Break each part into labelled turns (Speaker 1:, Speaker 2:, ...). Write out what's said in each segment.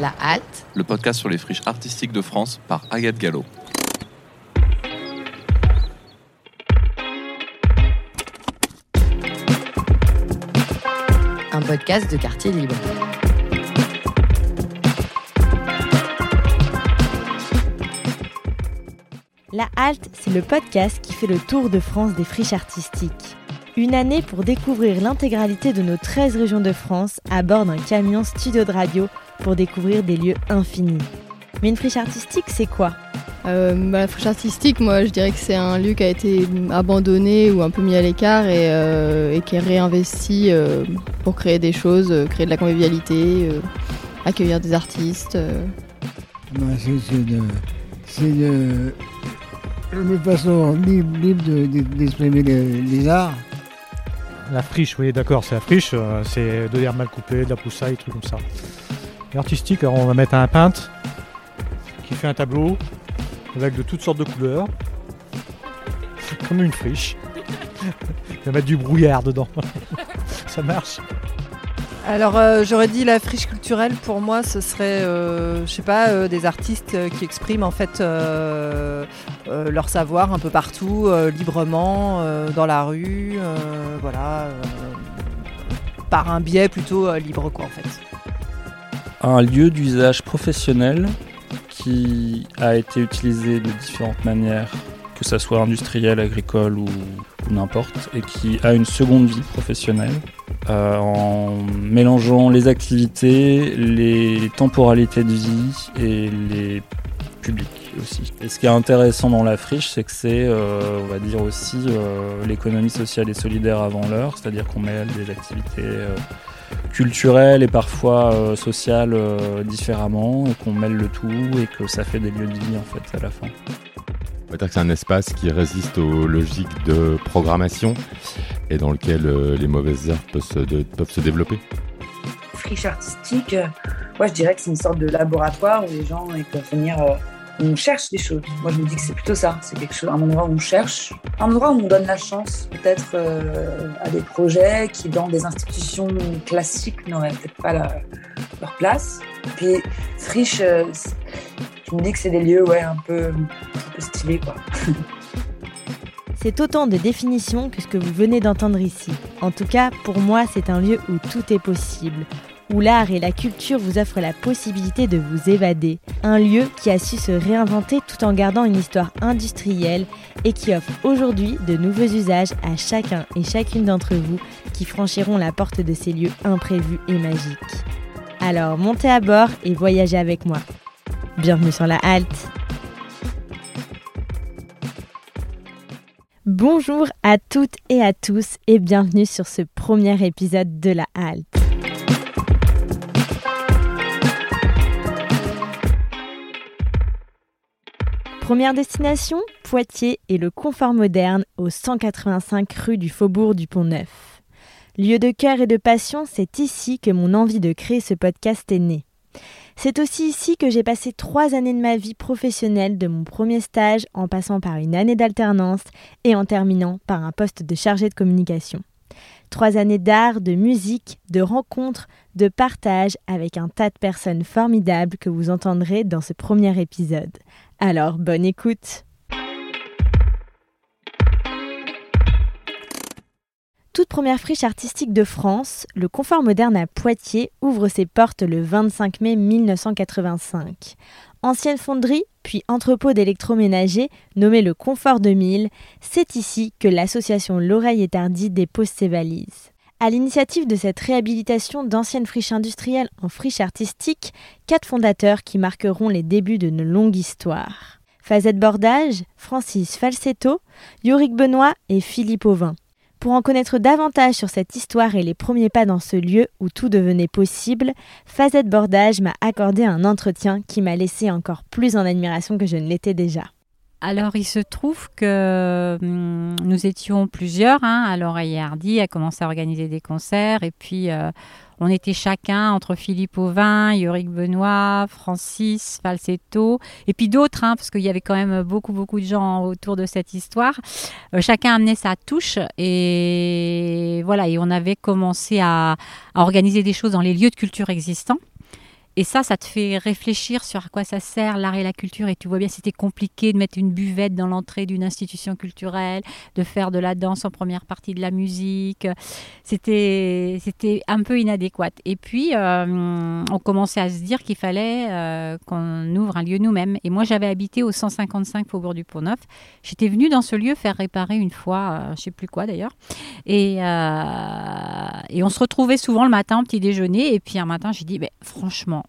Speaker 1: La Halte,
Speaker 2: le podcast sur les friches artistiques de France par Agathe Gallo.
Speaker 1: un podcast de quartier libre.
Speaker 3: La Halte, c'est le podcast qui fait le tour de France des friches artistiques. Une année pour découvrir l'intégralité de nos 13 régions de France à bord d'un camion studio de radio pour découvrir des lieux infinis. Mais une friche artistique, c'est quoi?
Speaker 4: Euh, bah, la friche artistique, moi je dirais que c'est un lieu qui a été abandonné ou un peu mis à l'écart et, euh, qui est réinvesti euh, pour créer des choses, créer de la convivialité, accueillir des artistes.
Speaker 5: Bah, c'est une, façon libre, d'exprimer les, arts.
Speaker 6: La friche, oui, d'accord, c'est la friche, c'est de l'herbe mal coupée, de la poussaille, des trucs comme ça. L'artistique, on va mettre un peintre qui fait un tableau avec de toutes sortes de couleurs, comme une friche. Il va mettre du brouillard dedans. Ça marche.
Speaker 7: Alors euh, j'aurais dit la friche culturelle pour moi ce serait euh, je sais pas euh, des artistes qui expriment en fait leur savoir un peu partout librement dans la rue voilà par un biais plutôt libre quoi en fait.
Speaker 8: Un lieu d'usage professionnel qui a été utilisé de différentes manières, que ce soit industriel, agricole ou, n'importe, et qui a une seconde vie professionnelle euh, en mélangeant les activités, les temporalités de vie et les publics aussi. Et ce qui est intéressant dans la friche, c'est que c'est, euh, on va dire aussi, euh, l'économie sociale et solidaire avant l'heure, c'est-à-dire qu'on mêle des activités culturelle et parfois euh, sociale euh, différemment, et qu'on mêle le tout et que ça fait des lieux de vie en fait à la fin.
Speaker 9: On va dire que c'est un espace qui résiste aux logiques de programmation et dans lequel euh, les mauvaises herbes peuvent se, peuvent se développer.
Speaker 10: Friche artistique, moi je dirais que c'est une sorte de laboratoire où les gens peuvent venir on cherche des choses. Moi, je me dis que c'est plutôt ça. C'est quelque chose, un endroit où on cherche, un endroit où on donne la chance, peut-être euh, à des projets qui, dans des institutions classiques, n'auraient peut-être pas leur place. Puis, friche, euh, je me dis que c'est des lieux, ouais, un peu, stylés.
Speaker 3: C'est autant de définitions que ce que vous venez d'entendre ici. En tout cas, pour moi, c'est un lieu où tout est possible, où l'art et la culture vous offrent la possibilité de vous évader. Un lieu qui a su se réinventer tout en gardant une histoire industrielle et qui offre aujourd'hui de nouveaux usages à chacun et chacune d'entre vous qui franchiront la porte de ces lieux imprévus et magiques. Alors montez à bord et voyagez avec moi. Bienvenue sur la halte. Bonjour à toutes et à tous et bienvenue sur ce premier épisode de la halte. Première destination, Poitiers et le confort moderne au 185 rue du Faubourg du Pont-Neuf. Lieu de cœur et de passion, c'est ici que mon envie de créer ce podcast est née. C'est aussi ici que j'ai passé trois années de ma vie professionnelle, de mon premier stage en passant par une année d'alternance et en terminant par un poste de chargé de communication. Trois années d'art, de musique, de rencontres, de partage avec un tas de personnes formidables que vous entendrez dans ce premier épisode. Alors, bonne écoute Toute première friche artistique de France, le Confort Moderne à Poitiers ouvre ses portes le 25 mai 1985. Ancienne fonderie, puis entrepôt d'électroménager nommé le Confort 2000, c'est ici que l'association L'Oreille Étardie dépose ses valises. À l'initiative de cette réhabilitation d'anciennes friches industrielles en friches artistiques, quatre fondateurs qui marqueront les débuts de nos longues histoires. Fazette Bordage, Francis Falsetto, Yorick Benoît et Philippe Auvin. Pour en connaître davantage sur cette histoire et les premiers pas dans ce lieu où tout devenait possible, Fazette Bordage m'a accordé un entretien qui m'a laissé encore plus en admiration que je ne l'étais déjà.
Speaker 11: Alors, il se trouve que hum, nous étions plusieurs. Hein, alors, Hardy a commencé à organiser des concerts et puis euh, on était chacun entre Philippe Auvin, Yorick Benoît, Francis Falsetto, et puis d'autres, hein, parce qu'il y avait quand même beaucoup, beaucoup de gens autour de cette histoire. Euh, chacun amenait sa touche, et voilà, et on avait commencé à, organiser des choses dans les lieux de culture existants. Et ça, ça te fait réfléchir sur à quoi ça sert l'art et la culture. Et tu vois bien, c'était compliqué de mettre une buvette dans l'entrée d'une institution culturelle, de faire de la danse en première partie de la musique. C'était, c'était un peu inadéquat. Et puis, euh, on commençait à se dire qu'il fallait euh, qu'on ouvre un lieu nous-mêmes. Et moi, j'avais habité au 155 Faubourg du Pont-Neuf. J'étais venue dans ce lieu faire réparer une fois, euh, je sais plus quoi d'ailleurs. Et, et on se retrouvait souvent le matin au petit déjeuner. Et puis un matin, j'ai dit, ben, franchement,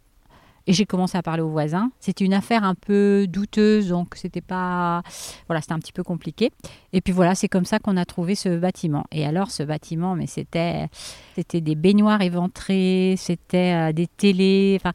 Speaker 11: et j'ai commencé à parler aux voisins. C'était une affaire un peu douteuse, donc c'était pas. Voilà, c'était un petit peu compliqué. Et puis voilà, c'est comme ça qu'on a trouvé ce bâtiment. Et alors, ce bâtiment, mais c'était, c'était des baignoires éventrées, c'était euh, des télés. Enfin,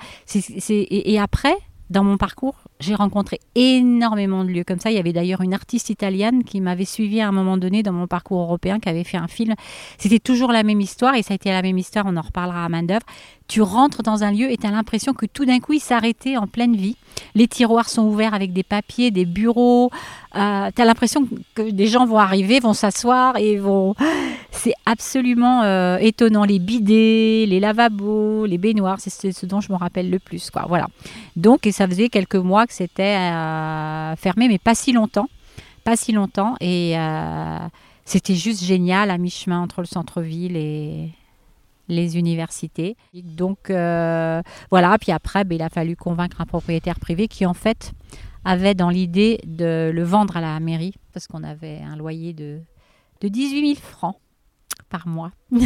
Speaker 11: et après, dans mon parcours, j'ai rencontré énormément de lieux comme ça. Il y avait d'ailleurs une artiste italienne qui m'avait suivi à un moment donné dans mon parcours européen, qui avait fait un film. C'était toujours la même histoire et ça a été la même histoire, on en reparlera à main d'œuvre. Tu rentres dans un lieu et tu as l'impression que tout d'un coup il s'arrêtait en pleine vie. Les tiroirs sont ouverts avec des papiers, des bureaux. Euh, tu as l'impression que des gens vont arriver, vont s'asseoir et vont. C'est absolument euh, étonnant. Les bidets, les lavabos, les baignoires, c'est ce dont je me rappelle le plus. Quoi. Voilà. Donc, et ça faisait quelques mois que c'était euh, fermé, mais pas si longtemps. Pas si longtemps. Et euh, c'était juste génial à mi-chemin entre le centre-ville et les universités. Donc euh, voilà, puis après, ben, il a fallu convaincre un propriétaire privé qui en fait avait dans l'idée de le vendre à la mairie parce qu'on avait un loyer de, de 18 000 francs par mois.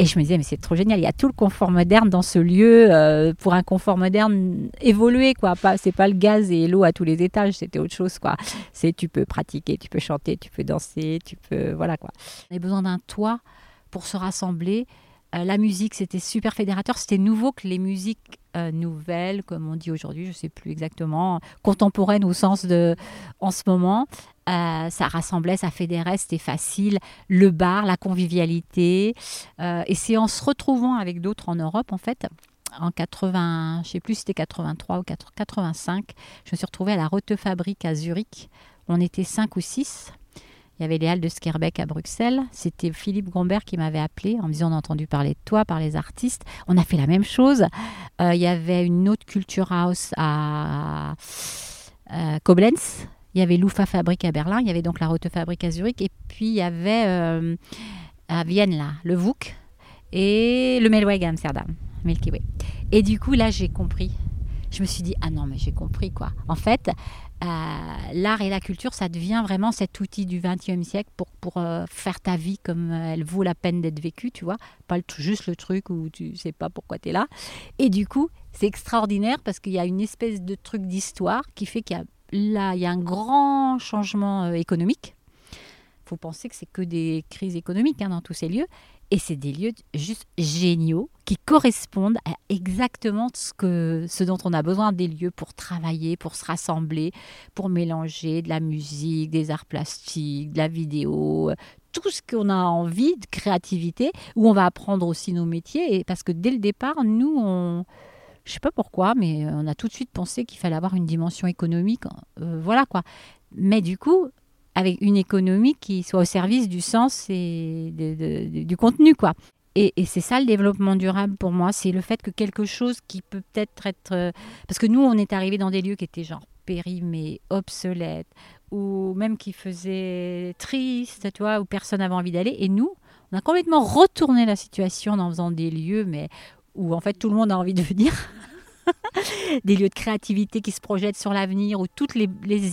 Speaker 11: Et je me disais, mais c'est trop génial, il y a tout le confort moderne dans ce lieu euh, pour un confort moderne évolué, quoi. C'est pas le gaz et l'eau à tous les étages, c'était autre chose, quoi. C'est tu peux pratiquer, tu peux chanter, tu peux danser, tu peux. Voilà, quoi. On a besoin d'un toit pour se rassembler. Euh, la musique, c'était super fédérateur. C'était nouveau que les musiques euh, nouvelles, comme on dit aujourd'hui, je ne sais plus exactement, contemporaines au sens de en ce moment. Euh, ça rassemblait, ça fédérait, c'était facile. Le bar, la convivialité. et c'est en se retrouvant avec d'autres en Europe, en fait, en 80, je sais plus c'était 83 ou 85, je me suis retrouvée à la Rote Fabrique à Zurich. On était cinq ou six. Il y avait les Halles de Skerbeck à Bruxelles. C'était Philippe Gombert qui m'avait appelé en me disant on a entendu parler de toi, par les artistes. On a fait la même chose. Euh, il y avait une autre Culture House à euh, Koblenz. Il y avait l'UFA Fabrique à Berlin. Il y avait donc la Rote Fabrique à Zurich. Et puis il y avait euh, à Vienne, là, le VOOC et le Melweg à Amsterdam. Milky. Et du coup, là, j'ai compris. Je me suis dit, ah non, mais j'ai compris quoi. En fait, euh, l'art et la culture, ça devient vraiment cet outil du XXe siècle pour, pour euh, faire ta vie comme euh, elle vaut la peine d'être vécue, tu vois. Pas juste le truc où tu sais pas pourquoi tu es là. Et du coup, c'est extraordinaire parce qu'il y a une espèce de truc d'histoire qui fait qu'il y a là, il y a un grand changement économique. Faut penser que c'est que des crises économiques hein, dans tous ces lieux. Et c'est des lieux juste géniaux qui correspondent à exactement ce, que, ce dont on a besoin des lieux pour travailler, pour se rassembler, pour mélanger de la musique, des arts plastiques, de la vidéo, tout ce qu'on a envie de créativité, où on va apprendre aussi nos métiers. Et parce que dès le départ, nous, on, je sais pas pourquoi, mais on a tout de suite pensé qu'il fallait avoir une dimension économique. Euh, voilà quoi. Mais du coup, avec une économie qui soit au service du sens et du contenu, quoi. Et, c'est ça le développement durable pour moi, c'est le fait que quelque chose qui peut peut-être être... Euh, parce que nous, on est arrivé dans des lieux qui étaient genre périmés, obsolètes, ou même qui faisaient triste, tu vois, où personne n'avait envie d'aller. Et nous, on a complètement retourné la situation en faisant des lieux, mais où en fait tout le monde a envie de venir. des lieux de créativité qui se projettent sur l'avenir, où toutes les,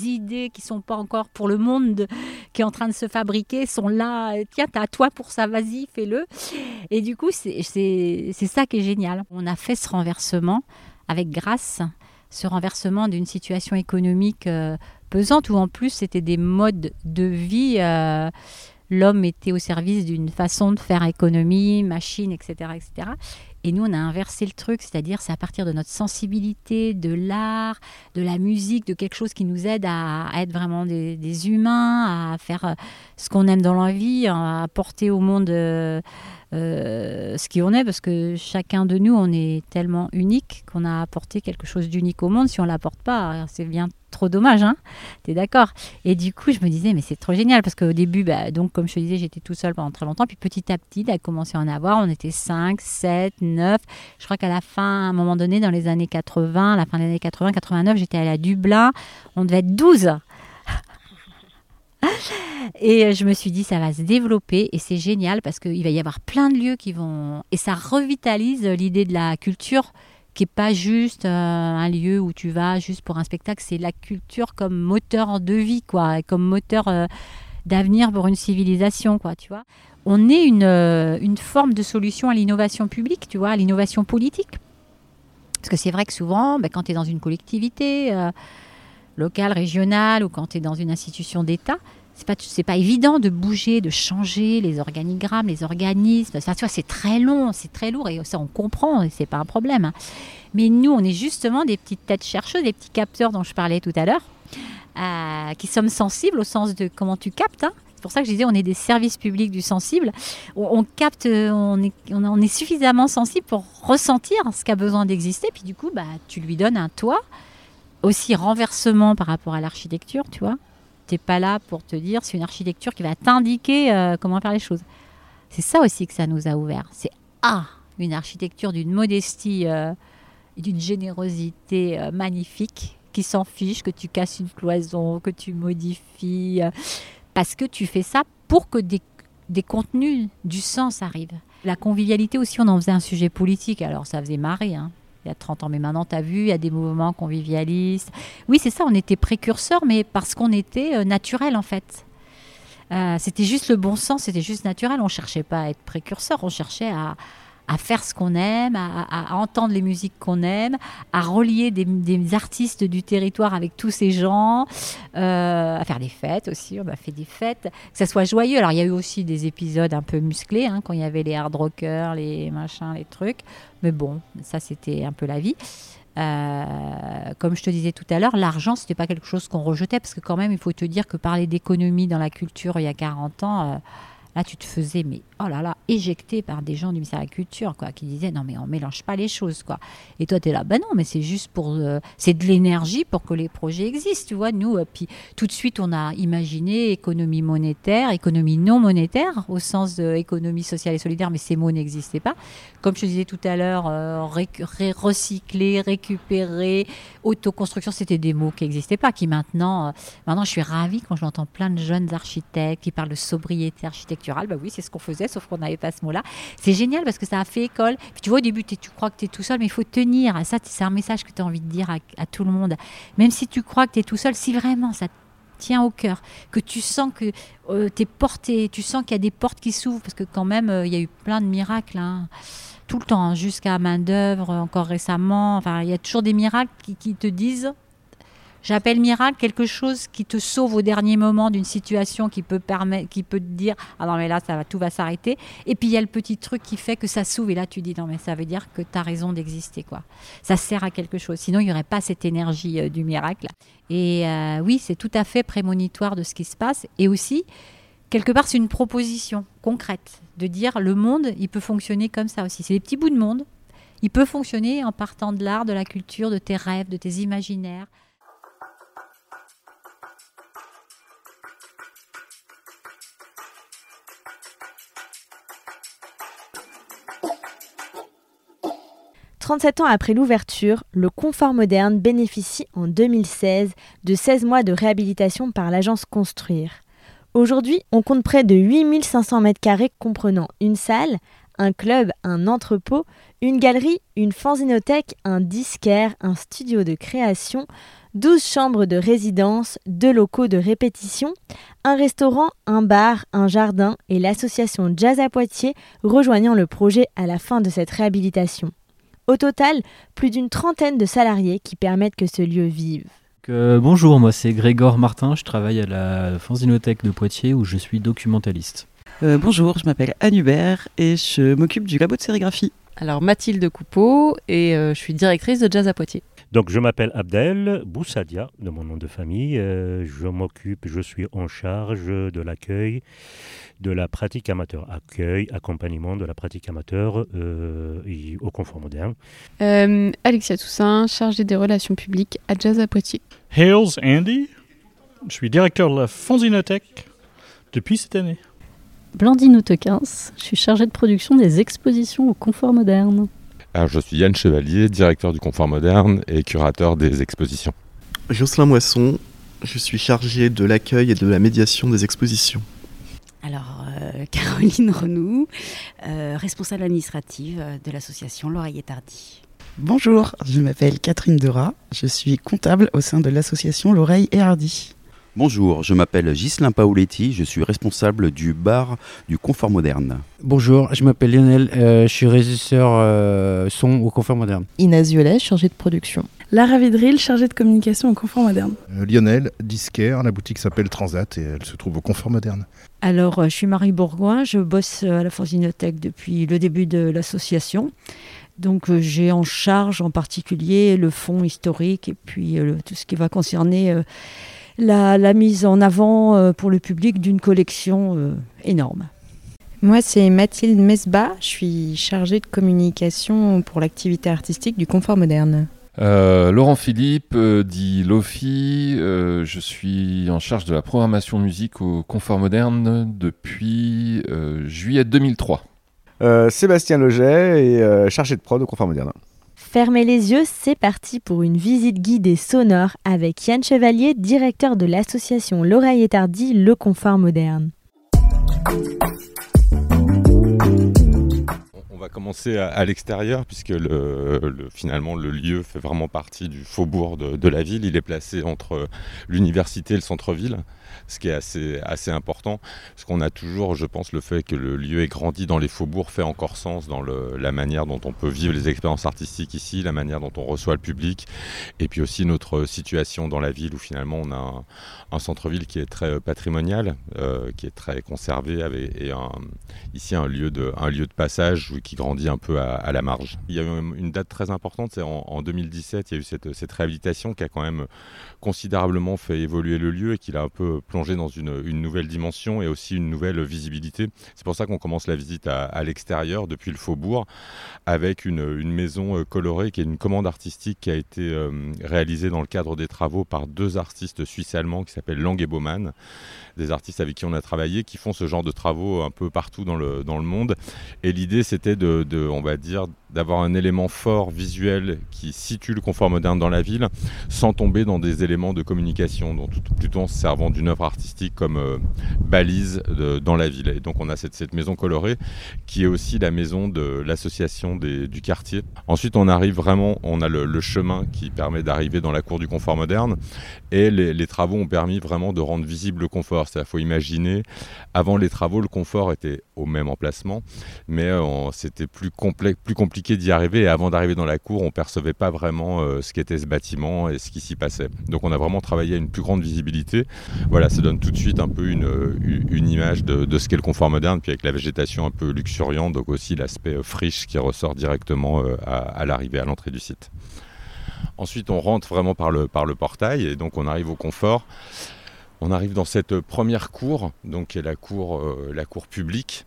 Speaker 11: idées qui sont pas encore pour le monde qui est en train de se fabriquer sont là. Tiens, t'as à toi pour ça, vas-y, fais-le. Et du coup, c'est ça qui est génial. On a fait ce renversement avec grâce, ce renversement d'une situation économique euh, pesante, où en plus c'était des modes de vie. Euh, l'homme était au service d'une façon de faire économie, machine, etc., etc. Et nous, on a inversé le truc, c'est-à-dire c'est à partir de notre sensibilité, de l'art, de la musique, de quelque chose qui nous aide à, être vraiment des, humains, à faire euh, ce qu'on aime dans la vie, à apporter au monde euh, euh, ce qui on est, parce que chacun de nous, on est tellement unique qu'on a apporté quelque chose d'unique au monde. Si on l'apporte pas, c'est bien trop dommage, hein T'es d'accord? Et du coup, je me disais, mais c'est trop génial parce qu'au début, bah, donc comme je te disais, j'étais tout seul pendant très longtemps. Puis petit à petit, a commencé à en avoir. On était 5, 7, 9. Je crois qu'à la fin, à un moment donné, dans les années 80, à la fin des années 80, 89, j'étais allée à Dublin. On devait être 12. Et je me suis dit, ça va se développer et c'est génial parce qu'il va y avoir plein de lieux qui vont. Et ça revitalise l'idée de la culture qui n'est pas juste euh, un lieu où tu vas juste pour un spectacle, c'est la culture comme moteur de vie, quoi, comme moteur euh, d'avenir pour une civilisation, quoi, tu vois. On est une, euh, une forme de solution à l'innovation publique, tu vois, à l'innovation politique. Parce que c'est vrai que souvent, ben, quand tu es dans une collectivité locale, régionale, ou quand tu es dans une institution d'État, c'est pas pas évident de bouger, de changer les organigrammes, les organismes. Enfin, c'est très long, c'est très lourd et ça on comprend et c'est pas un problème. Hein. Mais nous, on est justement des petites têtes chercheuses, des petits capteurs dont je parlais tout à l'heure, euh, qui sommes sensibles au sens de comment tu captes. Hein. C'est pour ça que je disais, on est des services publics du sensible. On, capte, on est, on est suffisamment sensible pour ressentir ce qui a besoin d'exister. Puis du coup, bah, tu lui donnes un toit. Aussi renversement par rapport à l'architecture, tu vois n'es pas là pour te dire, c'est une architecture qui va t'indiquer euh, comment faire les choses. C'est ça aussi que ça nous a ouvert. C'est ah, une architecture d'une modestie euh, et d'une générosité euh, magnifique qui s'en fiche que tu casses une cloison, que tu modifies, parce que tu fais ça pour que des, des contenus, du sens arrivent. La convivialité aussi, on en faisait un sujet politique, alors ça faisait marrer. Hein il y a 30 ans. Mais maintenant, tu as vu, il y a des mouvements convivialistes. Oui, c'est ça, on était précurseurs, mais parce qu'on était euh, naturel, en fait. Euh, c'était juste le bon sens, c'était juste naturel. On cherchait pas à être précurseur, on cherchait à, à faire ce qu'on aime, à, entendre les musiques qu'on aime, à relier des, artistes du territoire avec tous ces gens, euh, à faire des fêtes aussi. On a fait des fêtes, que ça soit joyeux. Alors il y a eu aussi des épisodes un peu musclés hein, quand il y avait les hard rockers, les machins, les trucs. Mais bon, ça c'était un peu la vie. Euh, comme je te disais tout à l'heure, l'argent, c'était pas quelque chose qu'on rejetait parce que quand même, il faut te dire que parler d'économie dans la culture il y a 40 ans. Euh, Là, tu te faisais, mais oh là là, éjecté par des gens du ministère de la Culture, quoi, qui disaient non, mais on mélange pas les choses, quoi. Et toi, tu es là, ben non, mais c'est juste pour. Euh, c'est de l'énergie pour que les projets existent, tu vois. Nous, euh, puis tout de suite, on a imaginé économie monétaire, économie non monétaire, au sens de économie sociale et solidaire, mais ces mots n'existaient pas. Comme je disais tout à l'heure, euh, recycler, récupérer, autoconstruction, c'était des mots qui n'existaient pas, qui maintenant. maintenant, je suis ravie quand j'entends plein de jeunes architectes qui parlent de sobriété bah oui, c'est ce qu'on faisait, sauf qu'on n'avait pas ce mot-là. C'est génial parce que ça a fait école. Tu vois, au début, tu crois que tu es tout seul, mais il faut tenir. Ça, c'est un message que tu as envie de dire à, tout le monde. Même si tu crois que tu es tout seul, si vraiment ça tient au cœur, que tu sens que euh, tu porté, tu sens qu'il y a des portes qui s'ouvrent, parce que quand même, euh, il y a eu plein de miracles. Hein. tout le temps, hein, jusqu'à main d'œuvre, encore récemment. Il y a toujours des miracles qui te disent J'appelle miracle quelque chose qui te sauve au dernier moment d'une situation qui peut, permettre, qui peut te dire Ah non, mais là, ça tout va s'arrêter. Et puis il y a le petit truc qui fait que ça s'ouvre. Et là, tu dis Non, mais ça veut dire que tu as raison d'exister. quoi. Ça sert à quelque chose. Sinon, il n'y aurait pas cette énergie euh, du miracle. Et euh, oui, c'est tout à fait prémonitoire de ce qui se passe. Et aussi, quelque part, c'est une proposition concrète de dire le monde, il peut fonctionner comme ça aussi. C'est des petits bouts de monde. Il peut fonctionner en partant de l'art, de la culture, de tes rêves, de tes imaginaires.
Speaker 3: 37 ans après l'ouverture, le confort moderne bénéficie en 2016 de 16 mois de réhabilitation par l'agence Construire. Aujourd'hui, on compte près de 8500 m2 comprenant une salle, un club, un entrepôt, une galerie, une fanzinothèque, un disquaire, un studio de création, 12 chambres de résidence, deux locaux de répétition, un restaurant, un bar, un jardin et l'association Jazz à Poitiers rejoignant le projet à la fin de cette réhabilitation. Au total, plus d'une trentaine de salariés qui permettent que ce lieu vive.
Speaker 12: bonjour, moi c'est Grégor Martin, je travaille à la Fanzinothèque de Poitiers où je suis documentaliste.
Speaker 13: Euh, bonjour, je m'appelle Anne Hubert et je m'occupe du labo de sérigraphie Alors Mathilde Coupeau et je suis directrice de Jazz à Poitiers.
Speaker 14: Donc je m'appelle Abdel Boussadia de mon nom de famille. je m'occupe, je suis en charge de l'accueil de la pratique amateur, accueil, accompagnement de la pratique amateur au confort moderne.
Speaker 15: Alexia Toussaint, chargée des relations publiques à Jazz à Poitiers.
Speaker 16: Hales Andy, je suis directeur de la Fonzinothèque depuis cette année.
Speaker 17: Blandine Outequins, je suis chargée de production des expositions au confort moderne.
Speaker 9: Alors, je suis Yann Chevalier, directeur du confort moderne et curateur des expositions.
Speaker 18: Jocelyn Moisson, je suis chargé de l'accueil et de la médiation des expositions.
Speaker 1: Alors, euh, Caroline Renou, euh, responsable administrative de l'association L'Oreille Tardy.
Speaker 19: Bonjour, je m'appelle Catherine Dera, je suis comptable au sein de l'association L'Oreille et Hardy.
Speaker 20: Bonjour, je m'appelle Ghislain Paoletti, je suis responsable du bar du Confort Moderne.
Speaker 21: Bonjour, je m'appelle Lionel, euh, je suis régisseur euh, son au Confort Moderne.
Speaker 22: Inès Violet, chargée de production.
Speaker 23: Lara Vidril, chargée de communication au Confort Moderne.
Speaker 24: Euh, Lionel, disquaire, la boutique s'appelle Transat et elle se trouve au Confort Moderne.
Speaker 25: Alors, je suis Marie Bourgoin, je bosse à la Fanzinothèque depuis le début de l'association. Donc j'ai en charge en particulier le fond historique et puis tout ce qui va concerner la, mise en avant euh, pour le public d'une collection euh, énorme.
Speaker 26: Moi, c'est Mathilde Mesba. Je suis chargée de communication pour l'activité artistique du Confort Moderne.
Speaker 27: Euh, Laurent Philippe, dit Lofi, je suis en charge de la programmation musique au Confort Moderne depuis juillet 2003.
Speaker 28: Sébastien Leget et chargé de prod au Confort Moderne.
Speaker 3: Fermez les yeux, c'est parti pour une visite guidée sonore avec Yann Chevalier, directeur de l'association L'Oreille étardie, le confort moderne.
Speaker 9: On va commencer à, l'extérieur puisque finalement le lieu fait vraiment partie du faubourg de la ville. Il est placé entre l'université et le centre-ville ce qui est assez, assez important, parce qu'on a toujours, je pense, le fait que le lieu ait grandi dans les faubourgs fait encore sens dans la manière dont on peut vivre les expériences artistiques ici, la manière dont on reçoit le public, et puis aussi notre situation dans la ville où finalement on a un, centre-ville qui est très patrimonial, euh, qui est très conservé, avec, et ici un lieu, de, un lieu de passage qui grandit un peu à, la marge. Il y a eu une date très importante, c'est en, 2017, il y a eu cette, cette réhabilitation qui a quand même considérablement fait évoluer le lieu et qu'il a un peu plongé dans une, nouvelle dimension et aussi une nouvelle visibilité. C'est pour ça qu'on commence la visite à, l'extérieur, depuis le faubourg, avec une, maison euh, colorée qui est une commande artistique qui a été euh, réalisée dans le cadre des travaux par deux artistes suisses-allemands qui s'appellent Lang et Baumann des artistes avec qui on a travaillé qui font ce genre de travaux un peu partout dans le, dans le monde. Et l'idée, c'était de, on va dire, d'avoir un élément fort visuel qui situe le confort moderne dans la ville sans tomber dans des éléments de communication, donc plutôt en se servant d'une œuvre artistique comme euh, balise dans la ville. Et donc on a cette, cette, maison colorée qui est aussi la maison de l'association du quartier. Ensuite on arrive vraiment, on a le, chemin qui permet d'arriver dans la cour du confort moderne et les travaux ont permis vraiment de rendre visible le confort il faut imaginer, avant les travaux, le confort était au même emplacement, mais euh, c'était plus, compliqué d'y arriver. Et avant d'arriver dans la cour, on percevait pas vraiment euh, ce qu'était ce bâtiment et ce qui s'y passait. Donc on a vraiment travaillé à une plus grande visibilité. Voilà, ça donne tout de suite un peu une, une image de, ce qu'est le confort moderne, puis avec la végétation un peu luxuriante, donc aussi l'aspect euh, friche qui ressort directement à, l'arrivée, à l'entrée du site. Ensuite, on rentre vraiment par le portail et donc on arrive au confort. On arrive dans cette première cour, donc est la cour, euh, la cour publique,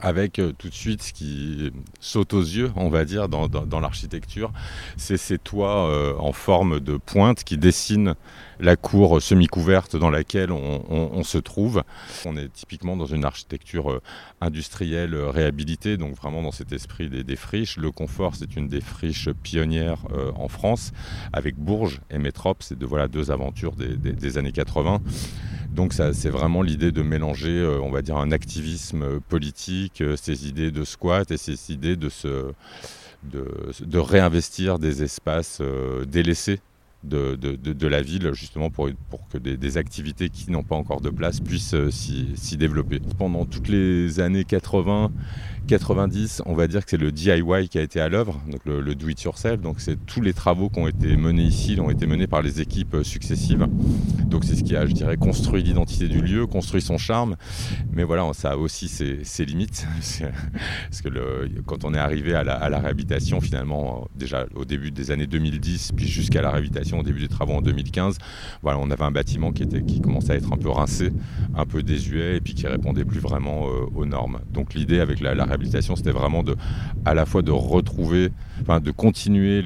Speaker 9: avec euh, tout de suite ce qui saute aux yeux, on va dire, dans, l'architecture, c'est ces toits euh, en forme de pointe qui dessinent la cour semi-couverte dans laquelle on, se trouve. On est typiquement dans une architecture euh, industrielle réhabilitée, donc vraiment dans cet esprit des, friches. Le confort, c'est une des friches pionnières en France, avec Bourges et Métrope, c'est de, voilà, deux aventures des, des années 80. Donc c'est vraiment l'idée de mélanger, euh, on va dire, un activisme euh, politique, euh, ces idées de squat et ces idées de, réinvestir des espaces délaissés de, la ville, justement pour que des, activités qui n'ont pas encore de place puissent s'y développer. Pendant toutes les années 80, 90, on va dire que c'est le DIY qui a été à l'œuvre, donc le, le, do it yourself. Donc c'est tous les travaux qui ont été menés ici, ont été menés par les équipes euh, successives. Donc c'est ce qui a, je dirais, construit l'identité du lieu, construit son charme. Mais voilà, ça a aussi ses, limites, parce que quand on est arrivé à la, à la, réhabilitation, finalement, déjà au début des années 2010, puis jusqu'à la réhabilitation au début des travaux en 2015, voilà, on avait un bâtiment qui était, qui commençait à être un peu rincé, un peu désuet, et puis qui répondait plus vraiment euh, aux normes. Donc l'idée avec la, la réhabilitation, c'était vraiment de, à la fois de retrouver, enfin de continuer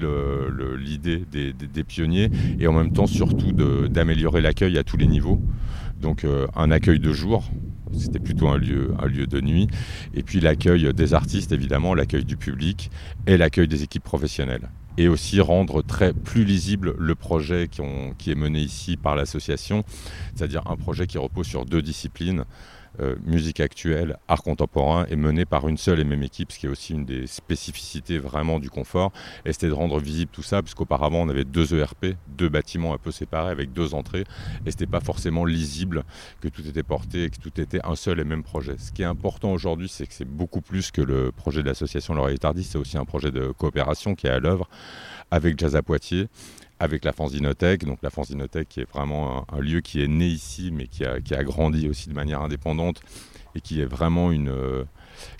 Speaker 9: l'idée des, pionniers et en même temps surtout d'améliorer l'accueil à tous les niveaux. Donc euh, un accueil de jour, c'était plutôt un lieu, de nuit, et puis l'accueil des artistes évidemment, l'accueil du public et l'accueil des équipes professionnelles. Et aussi rendre très plus lisible le projet qui est mené ici par l'association, c'est-à-dire un projet qui repose sur deux disciplines, euh, musique actuelle, art contemporain, est mené par une seule et même équipe, ce qui est aussi une des spécificités vraiment du confort. Et c'était de rendre visible tout ça, puisqu'auparavant on avait deux ERP, deux bâtiments un peu séparés avec deux entrées, et c'était pas forcément lisible que tout était porté et que tout était un seul et même projet. Ce qui est important aujourd'hui, c'est que c'est beaucoup plus que le projet de l'association Laurier c'est aussi un projet de coopération qui est à l'œuvre avec Jazz à Poitiers avec la Fanzinothèque. Donc la Fanzinothèque qui est vraiment un, lieu qui est né ici, mais qui a, qui a, grandi aussi de manière indépendante et qui est vraiment une... Euh,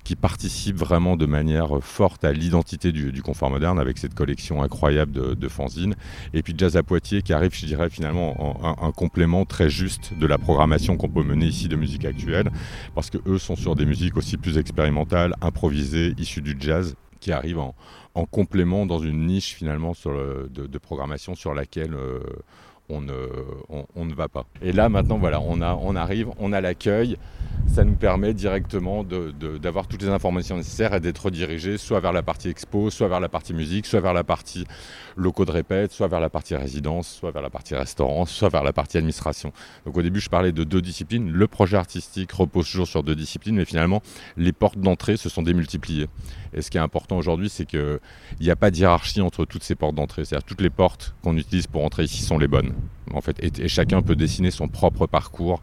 Speaker 9: qui participe vraiment de manière forte à l'identité du, du, confort moderne avec cette collection incroyable de, de fanzines. Et puis Jazz à Poitiers qui arrive, je dirais, finalement en, un, un, complément très juste de la programmation qu'on peut mener ici de musique actuelle, parce que eux sont sur des musiques aussi plus expérimentales, improvisées, issues du jazz, qui arrivent en, en complément dans une niche finalement de, programmation sur laquelle euh, on, ne, va pas. Et là maintenant voilà, on arrive, on a l'accueil, ça nous permet directement d'avoir toutes les informations nécessaires et d'être redirigé soit vers la partie expo, soit vers la partie musique, soit vers la partie locaux de répète, soit vers la partie résidence, soit vers la partie restaurant, soit vers la partie administration. Donc au début je parlais de deux disciplines, le projet artistique repose toujours sur deux disciplines, mais finalement les portes d'entrée se sont démultipliées. Et ce qui est important aujourd'hui, c'est qu'il n'y a pas de hiérarchie entre toutes ces portes d'entrée. C'est-à-dire toutes les portes qu'on utilise pour entrer ici sont les bonnes. En fait, et, chacun peut dessiner son propre parcours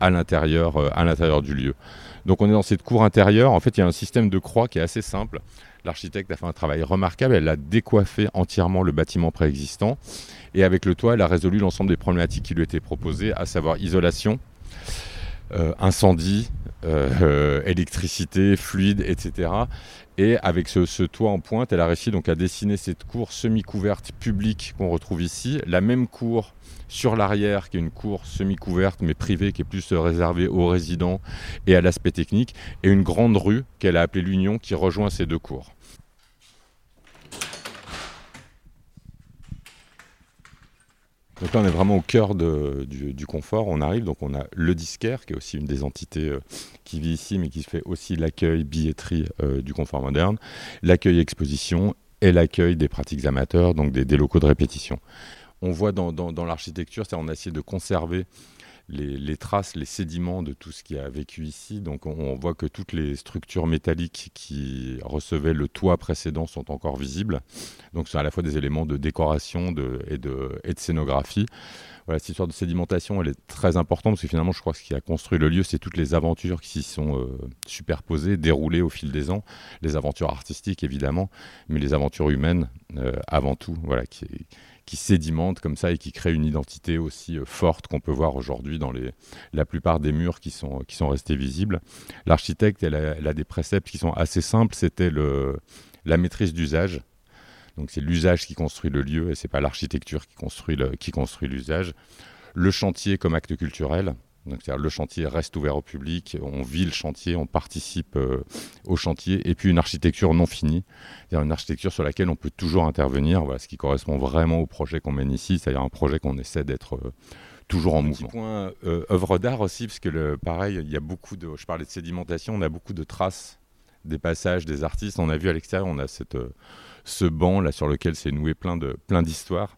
Speaker 9: à l'intérieur, euh, à l'intérieur du lieu. Donc on est dans cette cour intérieure. En fait, il y a un système de croix qui est assez simple. L'architecte a fait un travail remarquable. Elle a décoiffé entièrement le bâtiment préexistant. Et avec le toit, elle a résolu l'ensemble des problématiques qui lui étaient proposées, à savoir isolation, euh, incendie, euh, électricité, fluide, etc. Et avec ce, ce, toit en pointe, elle a réussi donc à dessiner cette cour semi-couverte publique qu'on retrouve ici. La même cour sur l'arrière, qui est une cour semi-couverte mais privée, qui est plus réservée aux résidents et à l'aspect technique. Et une grande rue qu'elle a appelée l'Union, qui rejoint ces deux cours. Donc là, on est vraiment au cœur du, confort. On arrive, donc on a le disquaire, qui est aussi une des entités euh, qui vit ici, mais qui fait aussi l'accueil, billetterie euh, du confort moderne, l'accueil exposition et l'accueil des pratiques amateurs, donc des, des, locaux de répétition. On voit dans, dans, dans l'architecture, on a essayé de conserver les, traces, les sédiments de tout ce qui a vécu ici. Donc on, voit que toutes les structures métalliques qui recevaient le toit précédent sont encore visibles. Donc ce sont à la fois des éléments de décoration de, et, de, et de scénographie. Voilà, cette histoire de sédimentation, elle est très importante parce que finalement, je crois que ce qui a construit le lieu, c'est toutes les aventures qui s'y sont euh, superposées, déroulées au fil des ans. Les aventures artistiques, évidemment, mais les aventures humaines euh, avant tout, voilà, qui, qui sédimentent comme ça et qui créent une identité aussi euh, forte qu'on peut voir aujourd'hui dans les, la plupart des murs qui sont, qui sont restés visibles. L'architecte, elle, a des préceptes qui sont assez simples. C'était la maîtrise d'usage. Donc c'est l'usage qui construit le lieu et c'est pas l'architecture qui construit l'usage. Le chantier comme acte culturel. Donc le chantier reste ouvert au public, on vit le chantier, on participe euh, au chantier, et puis une architecture non finie, c'est-à-dire une architecture sur laquelle on peut toujours intervenir, voilà, ce qui correspond vraiment au projet qu'on mène ici, c'est-à-dire un projet qu'on essaie d'être euh, toujours en mouvement. Point euh, œuvre d'art aussi, parce que le, pareil, il y a beaucoup de, je parlais de sédimentation, on a beaucoup de traces des passages des artistes, on a vu à l'extérieur, on a cette ce banc là sur lequel s'est noué plein de plein d'histoires,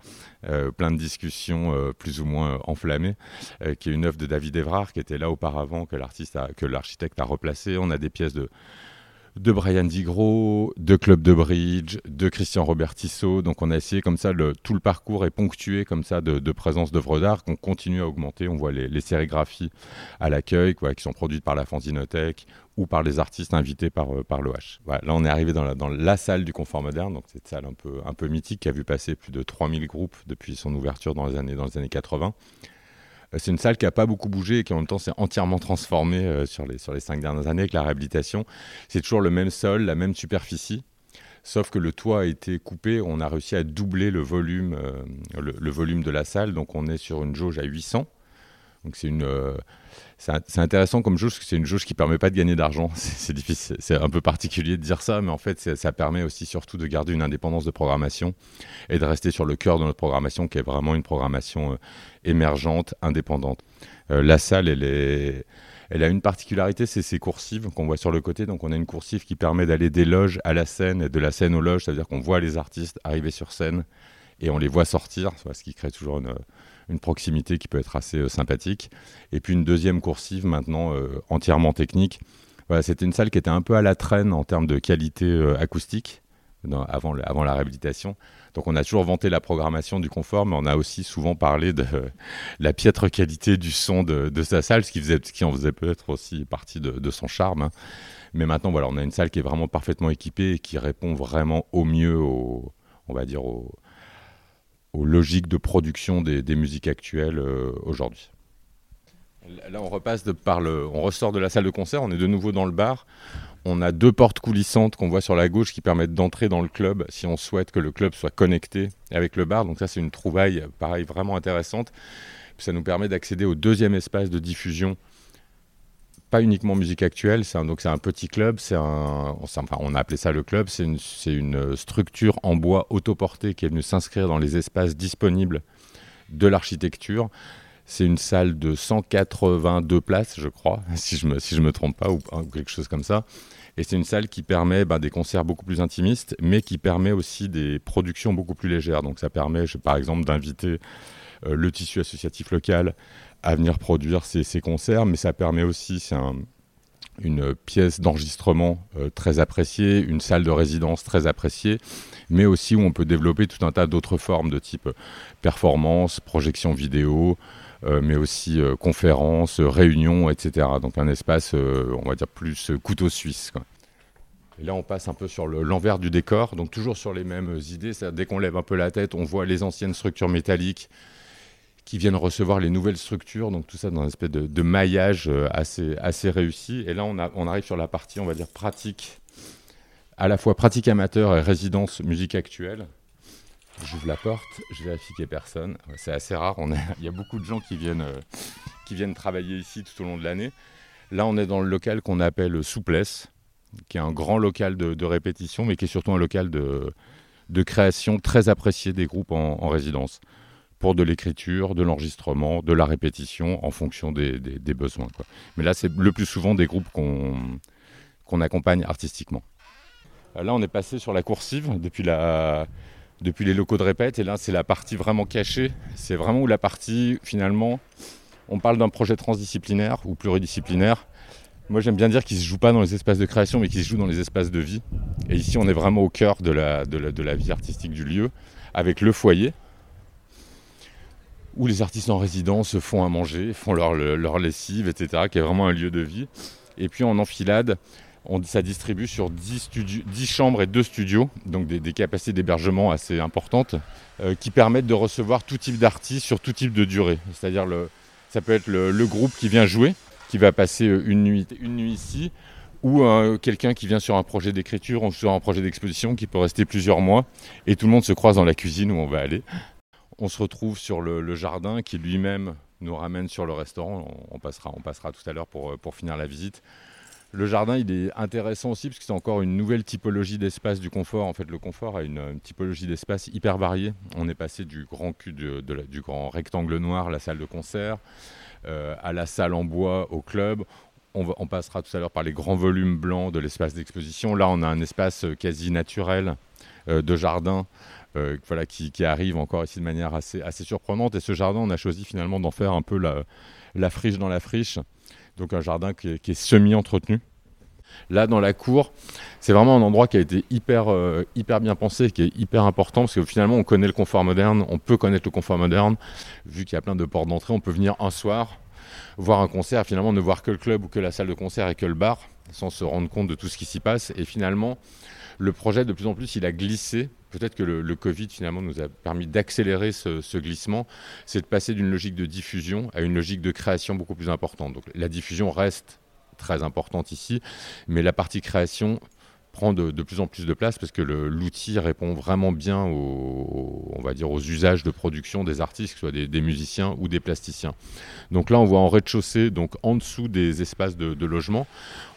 Speaker 9: euh, plein de discussions euh, plus ou moins enflammées, euh, qui est une œuvre de David Evrard qui était là auparavant que l'artiste que l'architecte a replacé. On a des pièces de de Brian Digro, de Club de Bridge, de Christian Robert Tissot. Donc on a essayé comme ça, le, tout le parcours est ponctué comme ça de, de présence d'œuvres d'art qu'on continue à augmenter. On voit les, les sérigraphies à l'accueil qui sont produites par la Fanzinothèque ou par les artistes invités par, euh, par l'OH. Là on est arrivé dans la, dans la salle du confort moderne, donc cette salle un peu, un peu mythique qui a vu passer plus de 3000 groupes depuis son ouverture dans les années, dans les années 80. Euh, c'est une salle qui n'a pas beaucoup bougé et qui en même temps s'est entièrement transformée euh, sur, les, sur les cinq dernières années avec la réhabilitation. C'est toujours le même sol, la même superficie, sauf que le toit a été coupé. On a réussi à doubler le volume, euh, le, le, volume de la salle, donc on est sur une jauge à 800. C'est une c'est intéressant comme jauge c'est une jauge qui permet pas de gagner d'argent. C'est difficile, c'est un peu particulier de dire ça, mais en fait, ça permet aussi surtout de garder une indépendance de programmation et de rester sur le cœur de notre programmation, qui est vraiment une programmation euh, émergente, indépendante. Euh, la salle, elle a une particularité, c'est ses coursives qu'on voit sur le côté. Donc on a une coursive qui permet d'aller des loges à la scène et de la scène aux loges, c'est-à-dire qu'on voit les artistes arriver sur scène et on les voit sortir, ce qui crée toujours une, une proximité qui peut être assez euh, sympathique. Et puis une deuxième coursive maintenant euh, entièrement technique. Voilà, c'était une salle qui était un peu à la traîne en termes de qualité euh, acoustique avant, avant la réhabilitation. Donc on a toujours vanté la programmation du confort, mais on a aussi souvent parlé de la piètre qualité du son de, de sa salle, ce qui, faisait, ce qui en faisait peut-être aussi partie de, son charme. Hein. Mais maintenant, voilà, on a une salle qui est vraiment parfaitement équipée et qui répond vraiment au mieux, on va dire, au, aux logiques de production des, musiques actuelles euh, aujourd'hui. Là, on repasse par le, on ressort de la salle de concert, on est de nouveau dans le bar. On a deux portes coulissantes qu'on voit sur la gauche qui permettent d'entrer dans le club si on souhaite que le club soit connecté avec le bar. Donc ça, c'est une trouvaille, pareil, vraiment intéressante. ça nous permet d'accéder au deuxième espace de diffusion pas uniquement musique actuelle, c'est un, un petit club, un, enfin, on a appelé ça le club, c'est une, une structure en bois autoportée qui est venue s'inscrire dans les espaces disponibles de l'architecture. C'est une salle de 182 places, je crois, si je me, si me trompe pas, ou, ou quelque chose comme ça. Et c'est une salle qui permet bah, des concerts beaucoup plus intimistes, mais qui permet aussi des productions beaucoup plus légères. Donc ça permet, par exemple, d'inviter euh, le tissu associatif local à venir produire ces, concerts, mais ça permet aussi, c'est un, une pièce d'enregistrement euh, très appréciée, une salle de résidence très appréciée, mais aussi où on peut développer tout un tas d'autres formes de type performance, projection vidéo, euh, mais aussi euh, conférences, réunions, etc. Donc un espace, euh, on va dire, plus couteau suisse. Et là, on passe un peu sur l'envers du décor, donc toujours sur les mêmes idées. Dès qu'on lève un peu la tête, on voit les anciennes structures métalliques qui viennent recevoir les nouvelles structures, donc tout ça dans un espèce de, maillage assez, assez réussi. Et là, on, arrive sur la partie, on va dire, pratique, à la fois pratique amateur et résidence musique actuelle. J'ouvre la porte, je vérifie qu'il personne. C'est assez rare, il y a beaucoup de gens qui viennent, euh, qui viennent travailler ici tout au long de l'année. Là, on est dans le local qu'on appelle Souplesse, qui est un grand local de, répétition, mais qui est surtout un local de, création très apprécié des groupes en résidence de l'écriture, de l'enregistrement, de la répétition en fonction des, besoins. Mais là, c'est le plus souvent des groupes qu'on accompagne artistiquement. Là, on est passé sur la coursive depuis, les locaux de répète, et là, c'est la partie vraiment cachée. C'est vraiment où la partie, finalement, on parle d'un projet transdisciplinaire ou pluridisciplinaire. Moi, j'aime bien dire qu'il ne se joue pas dans les espaces de création, mais qu'il se joue dans les espaces de vie. Et ici, on est vraiment au cœur de la vie artistique du lieu, avec le foyer, où les artistes en résidence font à manger, font leur, leur lessive, etc., qui est vraiment un lieu de vie. Et puis en enfilade, ça distribue sur 10, studios, 10, chambres et 2 studios, donc des, capacités d'hébergement assez importantes, euh, qui permettent de recevoir tout type d'artistes sur tout type de durée. C'est-à-dire, ça peut être le, groupe qui vient jouer, qui va passer une nuit, une nuit ici, ou euh, quelqu'un qui vient sur un projet d'écriture ou sur un projet d'exposition qui peut rester plusieurs mois, et tout le monde se croise dans la cuisine où on va aller on se retrouve sur le, jardin qui lui-même nous ramène sur le restaurant. On, passera, on passera tout à l'heure pour, pour finir la visite. Le jardin, il est intéressant aussi parce que c'est encore une nouvelle typologie d'espace du confort. En fait, le confort a une, typologie d'espace hyper variée. On est passé du grand du grand rectangle noir, la salle de concert, euh, à la salle en bois, au club. On, on passera tout à l'heure par les grands volumes blancs de l'espace d'exposition. Là, on a un espace quasi naturel euh, de jardin euh, voilà, qui, arrive encore ici de manière assez, assez, surprenante. Et ce jardin, on a choisi finalement d'en faire un peu la, friche dans la friche. Donc un jardin qui est, qui est semi-entretenu. Là, dans la cour, c'est vraiment un endroit qui a été hyper, euh, hyper bien pensé, qui est hyper important, parce que finalement, on connaît le confort moderne, on peut connaître le confort moderne, vu qu'il y a plein de portes d'entrée, on peut venir un soir, voir un concert, finalement ne voir que le club ou que la salle de concert et que le bar, sans se rendre compte de tout ce qui s'y passe. Et finalement, le projet, de plus en plus, il a glissé. Peut-être que le, Covid, finalement, nous a permis d'accélérer ce, glissement. C'est de passer d'une logique de diffusion à une logique de création beaucoup plus importante. Donc la diffusion reste très importante ici, mais la partie création prend de, plus en plus de place parce que l'outil répond vraiment bien aux, on va dire, aux usages de production des artistes, que ce soit des, musiciens ou des plasticiens. Donc là, on voit en rez-de-chaussée, donc en dessous des espaces de, logement,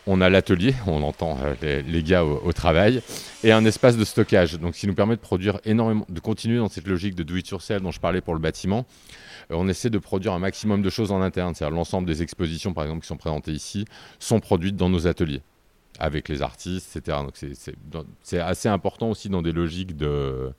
Speaker 9: on a l'atelier, on entend euh, les, gars au, travail, et un espace de stockage. Donc, qui nous permet de produire énormément, de continuer dans cette logique de do it yourself dont je parlais pour le bâtiment. Euh, on essaie de produire un maximum de choses en interne, c'est-à-dire l'ensemble des expositions, par exemple, qui sont présentées ici, sont produites dans nos ateliers avec les artistes, etc. Donc c'est assez important aussi dans des logiques de,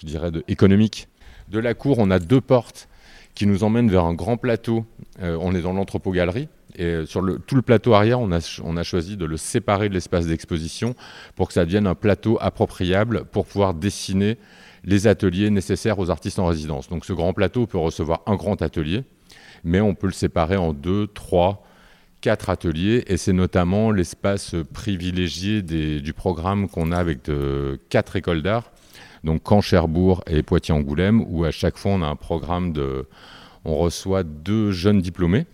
Speaker 9: je dirais, économiques. De la cour, on a deux portes qui nous emmènent vers un grand plateau. Euh, on est dans l'entrepôt-galerie. Et sur tout le plateau arrière, on a choisi de le séparer de l'espace d'exposition pour que ça devienne un plateau appropriable pour pouvoir dessiner les ateliers nécessaires aux artistes en résidence. Donc ce grand plateau peut recevoir un grand atelier, mais on peut le séparer en deux, trois, quatre ateliers et c'est notamment l'espace privilégié du programme qu'on a avec de, quatre écoles d'art, donc Caen, Cherbourg et Poitiers-Angoulême, où à chaque fois on a un programme de... On reçoit deux jeunes diplômés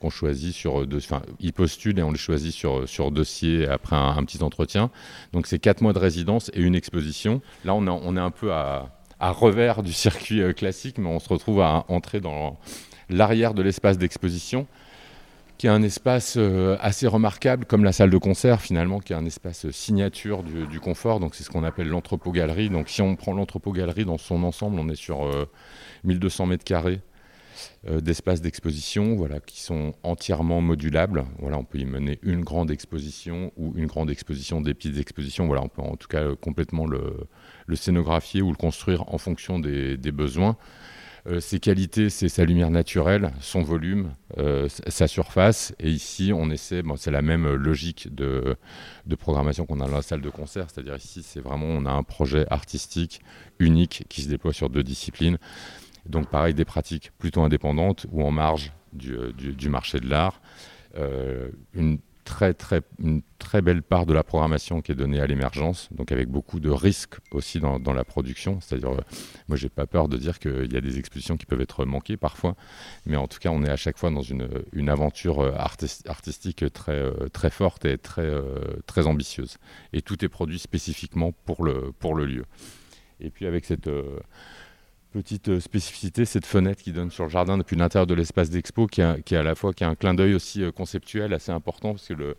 Speaker 9: qu'on choisit sur deux, enfin, ils postulent et on les choisit sur, sur dossier après un, petit entretien. Donc c'est quatre mois de résidence et une exposition. Là on, on est un peu à, à revers du circuit euh, classique, mais on se retrouve à entrer dans l'arrière de l'espace d'exposition qui est un espace euh, assez remarquable, comme la salle de concert finalement, qui est un espace signature du, confort. Donc c'est ce qu'on appelle l'entrepôt-galerie. Donc si on prend l'entrepôt-galerie dans son ensemble, on est sur 1200 euh, mètres carrés euh, d'espace d'exposition, voilà, qui sont entièrement modulables. Voilà, on peut y mener une grande exposition ou une grande exposition, des petites expositions. Voilà, on peut en tout cas complètement le, scénographier ou le construire en fonction des besoins. Euh, ses qualités, c'est sa lumière naturelle, son volume, euh, sa surface. Et ici, on essaie, bon, c'est la même logique de, programmation qu'on a dans la salle de concert. C'est-à-dire ici, c'est vraiment, on a un projet artistique unique qui se déploie sur deux disciplines. Donc pareil, des pratiques plutôt indépendantes ou en marge du, euh, marché de l'art. une très, très, une très belle part de la programmation qui est donnée à l'émergence, donc avec beaucoup de risques aussi dans, la production. C'est-à-dire, moi, euh, moi, j'ai pas peur de dire qu'il y a des expositions qui peuvent être manquées parfois, mais en tout cas, on est à chaque fois dans une, une aventure euh, artistique très, euh, très forte et très, très ambitieuse. Et tout est produit spécifiquement pour le, pour le lieu. Et puis, avec cette petite euh, spécificité, cette fenêtre qui donne sur le jardin depuis l'intérieur de l'espace d'expo, qui, est à la fois qui a un clin d'œil aussi euh, conceptuel assez important, parce que le,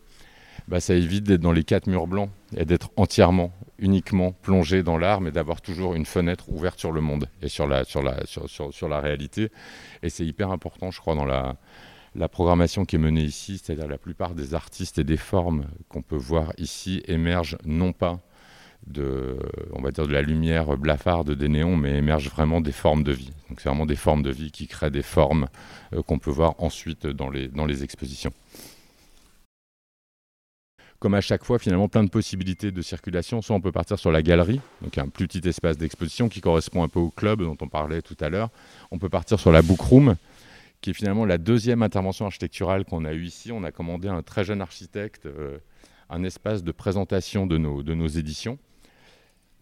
Speaker 9: bah, ça évite d'être dans les quatre murs blancs et d'être entièrement, uniquement plongé dans l'art, mais d'avoir toujours une fenêtre ouverte sur le monde et sur la, réalité. Et c'est hyper important, je crois, dans la programmation qui est menée ici, c'est-à-dire la plupart des artistes et des formes qu'on peut voir ici émergent non pas de, on va dire de la lumière blafarde des néons, mais émergent vraiment des formes de vie. Donc c'est vraiment des formes de vie qui créent des formes euh, qu'on peut voir ensuite dans les, expositions. Comme à chaque fois, finalement, plein de possibilités de circulation. Soit on peut partir sur la galerie, donc un plus petit espace d'exposition qui correspond un peu au club dont on parlait tout à l'heure. On peut partir sur la book room, qui est finalement la deuxième intervention architecturale qu'on a eue ici. On a commandé à un très jeune architecte euh, un espace de présentation de nos éditions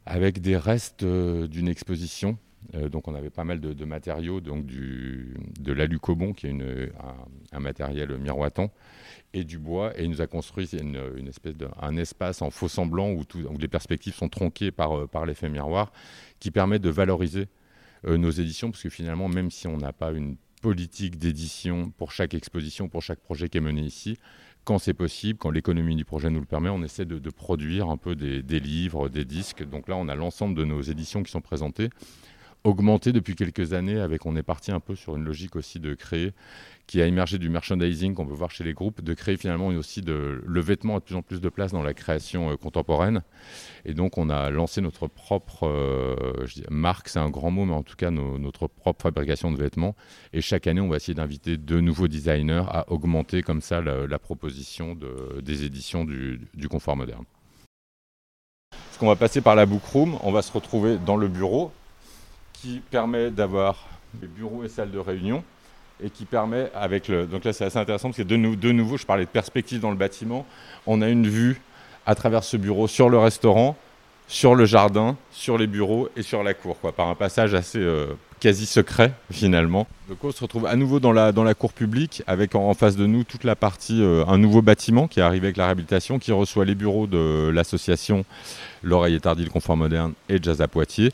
Speaker 9: avec des restes euh, d'une exposition. Euh, donc on avait pas mal de, matériaux, donc de l'alucobon, qui est un, matériel miroitant, et du bois. Et il nous a construit une, espèce un espace en faux semblant où, où les perspectives sont tronquées par, euh, par l'effet miroir, qui permet de valoriser nos éditions, parce que finalement, même si on n'a pas une politique d'édition pour chaque exposition, pour chaque projet qui est mené ici, quand c'est possible, quand l'économie du projet nous le permet, on essaie de, produire un peu des, livres, des disques. Donc là, on a l'ensemble de nos éditions qui sont présentées augmenté depuis quelques années. Avec, on est parti un peu sur une logique aussi de créer, qui a émergé du merchandising qu'on peut voir chez les groupes, de créer finalement aussi de, le vêtement a de plus en plus de place dans la création euh, contemporaine. Et donc on a lancé notre propre euh, marque, c'est un grand mot, mais en tout cas notre propre fabrication de vêtements. Et chaque année, on va essayer d'inviter de nouveaux designers à augmenter comme ça la, proposition de- des éditions du, du confort moderne. Parce qu'on va passer par la bookroom, on va se retrouver dans le bureau qui permet d'avoir les bureaux et salles de réunion et qui permet avec le donc là c'est assez intéressant parce que de, nou- de nouveau je parlais de perspective dans le bâtiment on a une vue à travers ce bureau sur le restaurant sur le jardin sur les bureaux et sur la cour quoi par un passage assez euh, quasi secret finalement donc on se retrouve à nouveau dans la dans la cour publique avec en, face de nous toute la partie euh, un nouveau bâtiment qui est arrivé avec la réhabilitation qui reçoit les bureaux de l'association L'Oreille et Tardy, le confort moderne et Jazz à Poitiers.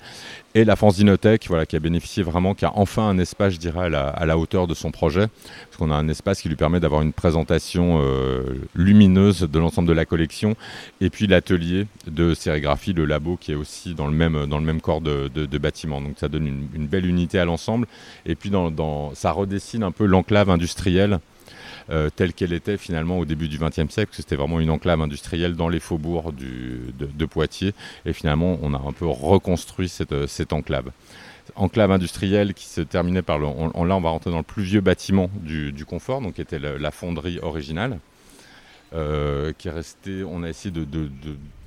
Speaker 9: Et la Fanzinothèque, voilà, qui a bénéficié vraiment, qui a enfin un espace, je dirais, à la, hauteur de son projet. Parce qu'on a un espace qui lui permet d'avoir une présentation euh, lumineuse de l'ensemble de la collection. Et puis l'atelier de sérigraphie, le labo, qui est aussi dans le même, dans le même corps de, de- de bâtiment. Donc ça donne une, une belle unité à l'ensemble. Et puis dans, dans- ça redessine un peu l'enclave industrielle euh, telle qu'elle était finalement au début du XXe siècle, c'était vraiment une enclave industrielle dans les faubourgs de, Poitiers. Et finalement, on a un peu reconstruit cette, euh, enclave. Enclave industrielle qui se terminait par le. là, on va rentrer dans le plus vieux bâtiment du, confort, donc qui était la fonderie originale, euh, qui est restée. On a essayé de,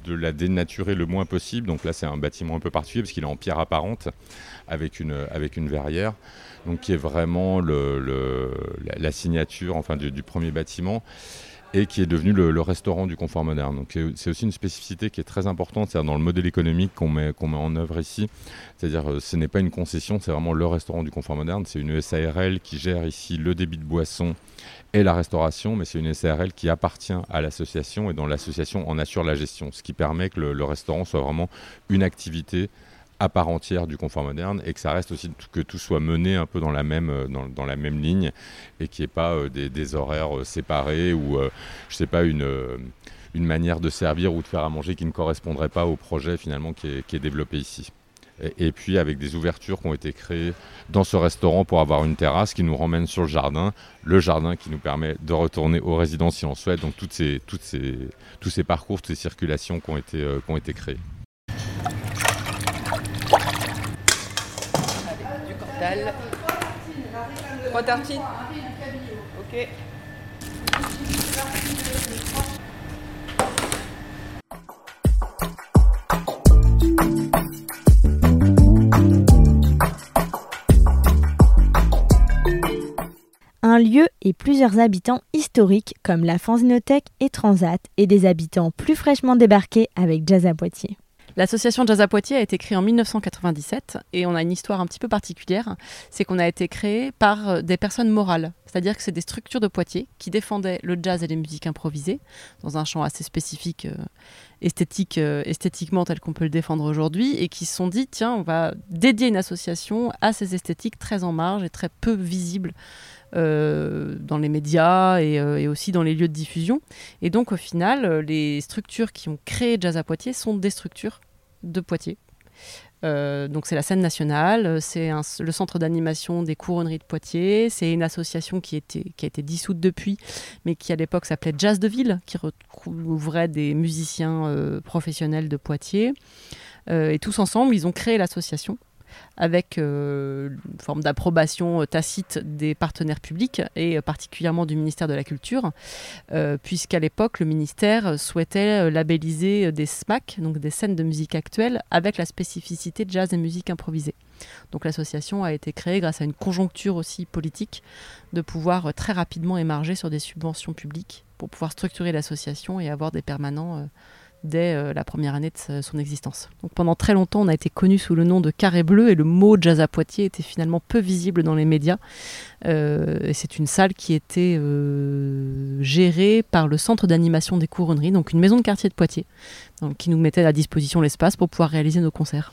Speaker 9: la dénaturer le moins possible. Donc là, c'est un bâtiment un peu particulier parce qu'il est en pierre apparente avec une verrière, donc qui est vraiment la, signature enfin, du, premier bâtiment et qui est devenu le, restaurant du confort moderne. C'est aussi une spécificité qui est très importante, dans le modèle économique qu'on met, met en œuvre ici. C'est-à-dire euh, ce n'est pas une concession, c'est vraiment le restaurant du confort moderne. C'est une SARL qui gère ici le débit de boissons et la restauration, mais c'est une SARL qui appartient à l'association et dont l'association en assure la gestion, ce qui permet que le restaurant soit vraiment une activité à part entière du confort moderne et que ça reste aussi que tout soit mené un peu dans la même, euh, ligne et qu'il n'y ait pas euh, des, horaires euh, séparés ou euh, je sais pas une, manière de servir ou de faire à manger qui ne correspondrait pas au projet finalement qui est, développé ici. Et, puis avec des ouvertures qui ont été créées dans ce restaurant pour avoir une terrasse qui nous ramène sur le jardin, le jardin qui nous permet de retourner aux résidences si on souhaite, donc toutes ces, toutes ces, tous ces parcours, toutes ces circulations qui été, qui ont été créées.
Speaker 13: Trois tartines. Ok.
Speaker 3: Un lieu et plusieurs habitants historiques comme la Fanzinothèque et Transat et des habitants plus fraîchement débarqués avec Jazz à Poitiers.
Speaker 13: L'association Jazz à Poitiers a été créée en 1997 et on a une histoire un petit peu particulière. C'est qu'on a été créé par euh, des personnes morales, c'est-à-dire que c'est des structures de Poitiers qui défendaient le jazz et les musiques improvisées dans un champ assez spécifique, euh, euh, esthétiquement tel qu'on peut le défendre aujourd'hui, et qui se sont dit tiens, on va dédier une association à ces esthétiques très en marge et très peu visibles euh, dans les médias et, euh, et aussi dans les lieux de diffusion. Et donc au final, euh, les structures qui ont créé Jazz à Poitiers sont des structures de Poitiers. Donc c'est la scène nationale, c'est le centre d'animation des couronneries de Poitiers, c'est une association qui, a été dissoute depuis, mais qui à l'époque s'appelait Jazz de Ville, qui recouvrait des musiciens professionnels de Poitiers. Et tous ensemble, ils ont créé l'association avec euh, une forme d'approbation euh, tacite des partenaires publics et euh, particulièrement du ministère de la Culture, puisqu'à l'époque, le ministère souhaitait labelliser des SMAC, donc des scènes de musique actuelle, avec la spécificité de jazz et musique improvisée. Donc l'association a été créée grâce à une conjoncture aussi politique de pouvoir très rapidement émarger sur des subventions publiques pour pouvoir structurer l'association et avoir des permanents dès euh, la première année de son existence. Donc pendant très longtemps, on a été connu sous le nom de Carré Bleu et le mot jazz à Poitiers était finalement peu visible dans les médias. Euh, et c'est une salle qui était euh, gérée par le centre d'animation des couronneries, donc une maison de quartier de Poitiers, donc, qui nous mettait à disposition l'espace pour pouvoir réaliser nos concerts.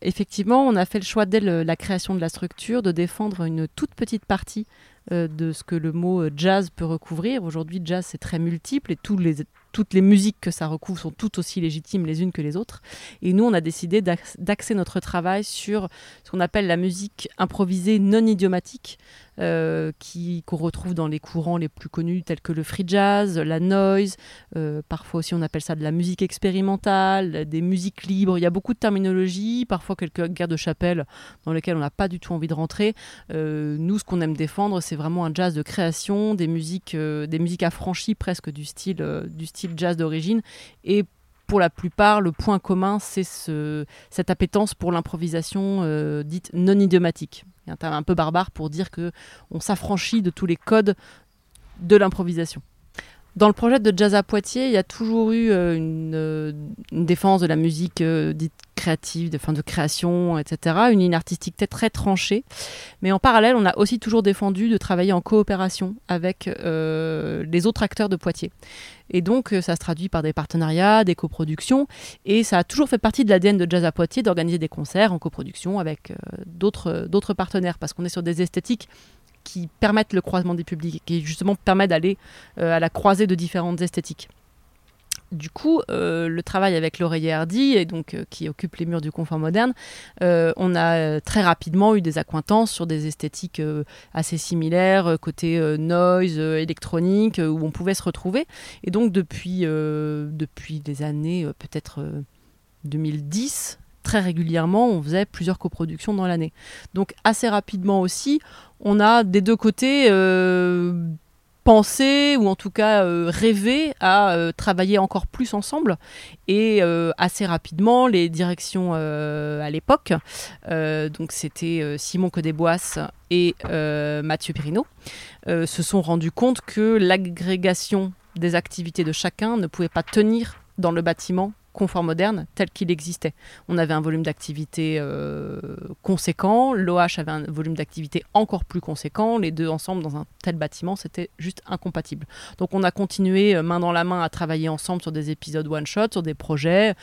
Speaker 13: Effectivement, on a fait le choix dès la création de la structure de défendre une toute petite partie de ce que le mot jazz peut recouvrir. Aujourd'hui, jazz c'est très multiple et tous les, toutes les musiques que ça recouvre sont toutes aussi légitimes les unes que les autres. Et nous, on a décidé d'axer notre travail sur ce qu'on appelle la musique improvisée non idiomatique, euh, qui qu'on retrouve dans les courants les plus connus tels que le free jazz, la noise, euh, parfois aussi on appelle ça de la musique expérimentale, des musiques libres. Il y a beaucoup de terminologie, parfois quelques guerres de chapelle dans lesquelles on n'a pas du tout envie de rentrer. Euh, nous, ce qu'on aime défendre, c'est vraiment un jazz de création, des musiques, des musiques affranchies presque du style, du style jazz d'origine et pour la plupart, le point commun, c'est ce, cette appétence pour l'improvisation dite non idiomatique un terme un peu barbare pour dire que on s'affranchit de tous les codes de l'improvisation. Dans le projet de Jazz à Poitiers, il y a toujours eu euh, euh, une, défense de la musique euh, dite créative, de, de création, etc. Une ligne artistique très tranchée. Mais en parallèle, on a aussi toujours défendu de travailler en coopération avec les autres acteurs de Poitiers. Et donc, ça se traduit par des partenariats, des coproductions. Et ça a toujours fait partie de l'ADN de Jazz à Poitiers d'organiser des concerts en coproduction avec d'autres partenaires, parce qu'on est sur des esthétiques qui permettent le croisement des publics, qui justement permettent d'aller euh, à la croisée de différentes esthétiques. Du coup, euh, le travail avec l'oreiller Hardy, et donc, euh, qui occupe les murs du confort moderne, on a très rapidement eu des accointances sur des esthétiques assez similaires, côté noise, électronique, où on pouvait se retrouver. Et donc, depuis, depuis des années, peut-être 2010, très régulièrement, on faisait plusieurs coproductions dans l'année. Donc assez rapidement aussi, on a des deux côtés euh, pensé ou en tout cas euh, rêvé à euh, travailler encore plus ensemble et assez rapidement les directions à l'époque donc c'était Simon Codéboisse et Mathieu Pirino se sont rendus compte que l'agrégation des activités de chacun ne pouvait pas tenir dans le bâtiment confort moderne tel qu'il existait. On avait un volume d'activité euh, conséquent, l'OH avait un volume d'activité encore plus conséquent, les deux ensemble dans un tel bâtiment, c'était juste incompatible. Donc on a continué euh, main dans la main à travailler ensemble sur des épisodes one-shot, sur des projets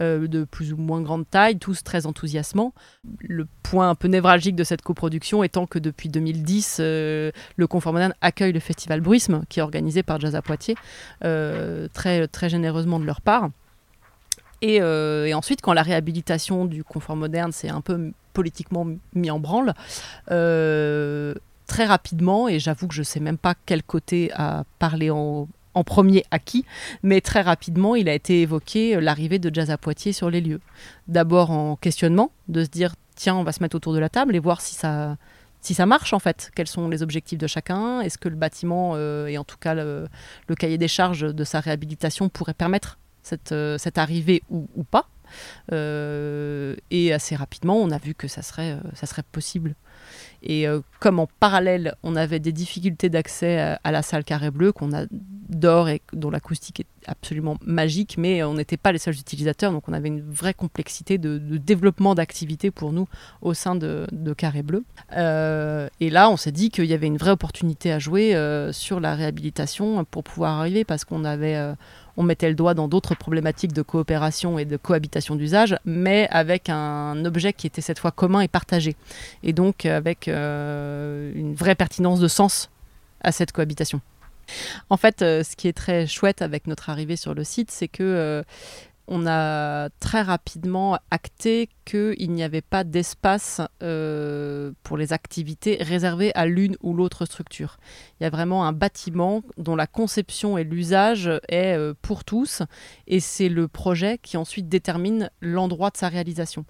Speaker 13: euh, de plus ou moins grande taille, tous très enthousiasmants. Le point un peu névralgique de cette coproduction étant que depuis 2010, le confort moderne accueille le festival Bruisme, qui est organisé par Jazz à Poitiers, très, très généreusement de leur part. Euh, et, ensuite, quand la réhabilitation du confort moderne s'est un peu politiquement mis en branle, euh, très rapidement, et j'avoue que je ne sais même pas quel côté a parlé en, premier à qui, mais très rapidement, il a été évoqué euh, l'arrivée de Jazz à Poitiers sur les lieux. D'abord en questionnement, de se dire, tiens, on va se mettre autour de la table et voir si ça, si ça marche en fait, quels sont les objectifs de chacun, est-ce que le bâtiment et en tout cas le, cahier des charges de sa réhabilitation pourrait permettre cette, euh, cette arrivée ou, pas. Euh, et assez rapidement, on a vu que ça serait, euh, ça serait possible. Et comme en parallèle, on avait des difficultés d'accès à, la salle Carré Bleu, qu'on adore et dont l'acoustique est absolument magique, mais on n'était pas les seuls utilisateurs, donc on avait une vraie complexité de, développement d'activité pour nous au sein de, Carré Bleu. et là, on s'est dit qu'il y avait une vraie opportunité à jouer sur la réhabilitation pour pouvoir arriver, parce qu'on avait on mettait le doigt dans d'autres problématiques de coopération et de cohabitation d'usage, mais avec un objet qui était cette fois commun et partagé. Et donc avec euh, une vraie pertinence de sens à cette cohabitation. En fait, euh, ce qui est très chouette avec notre arrivée sur le site, c'est que euh, on a très rapidement acté qu'il n'y avait pas d'espace euh, pour les activités réservées à l'une ou l'autre structure. Il y a vraiment un bâtiment dont la conception et l'usage est euh, pour tous, et c'est le projet qui ensuite détermine l'endroit de sa réalisation.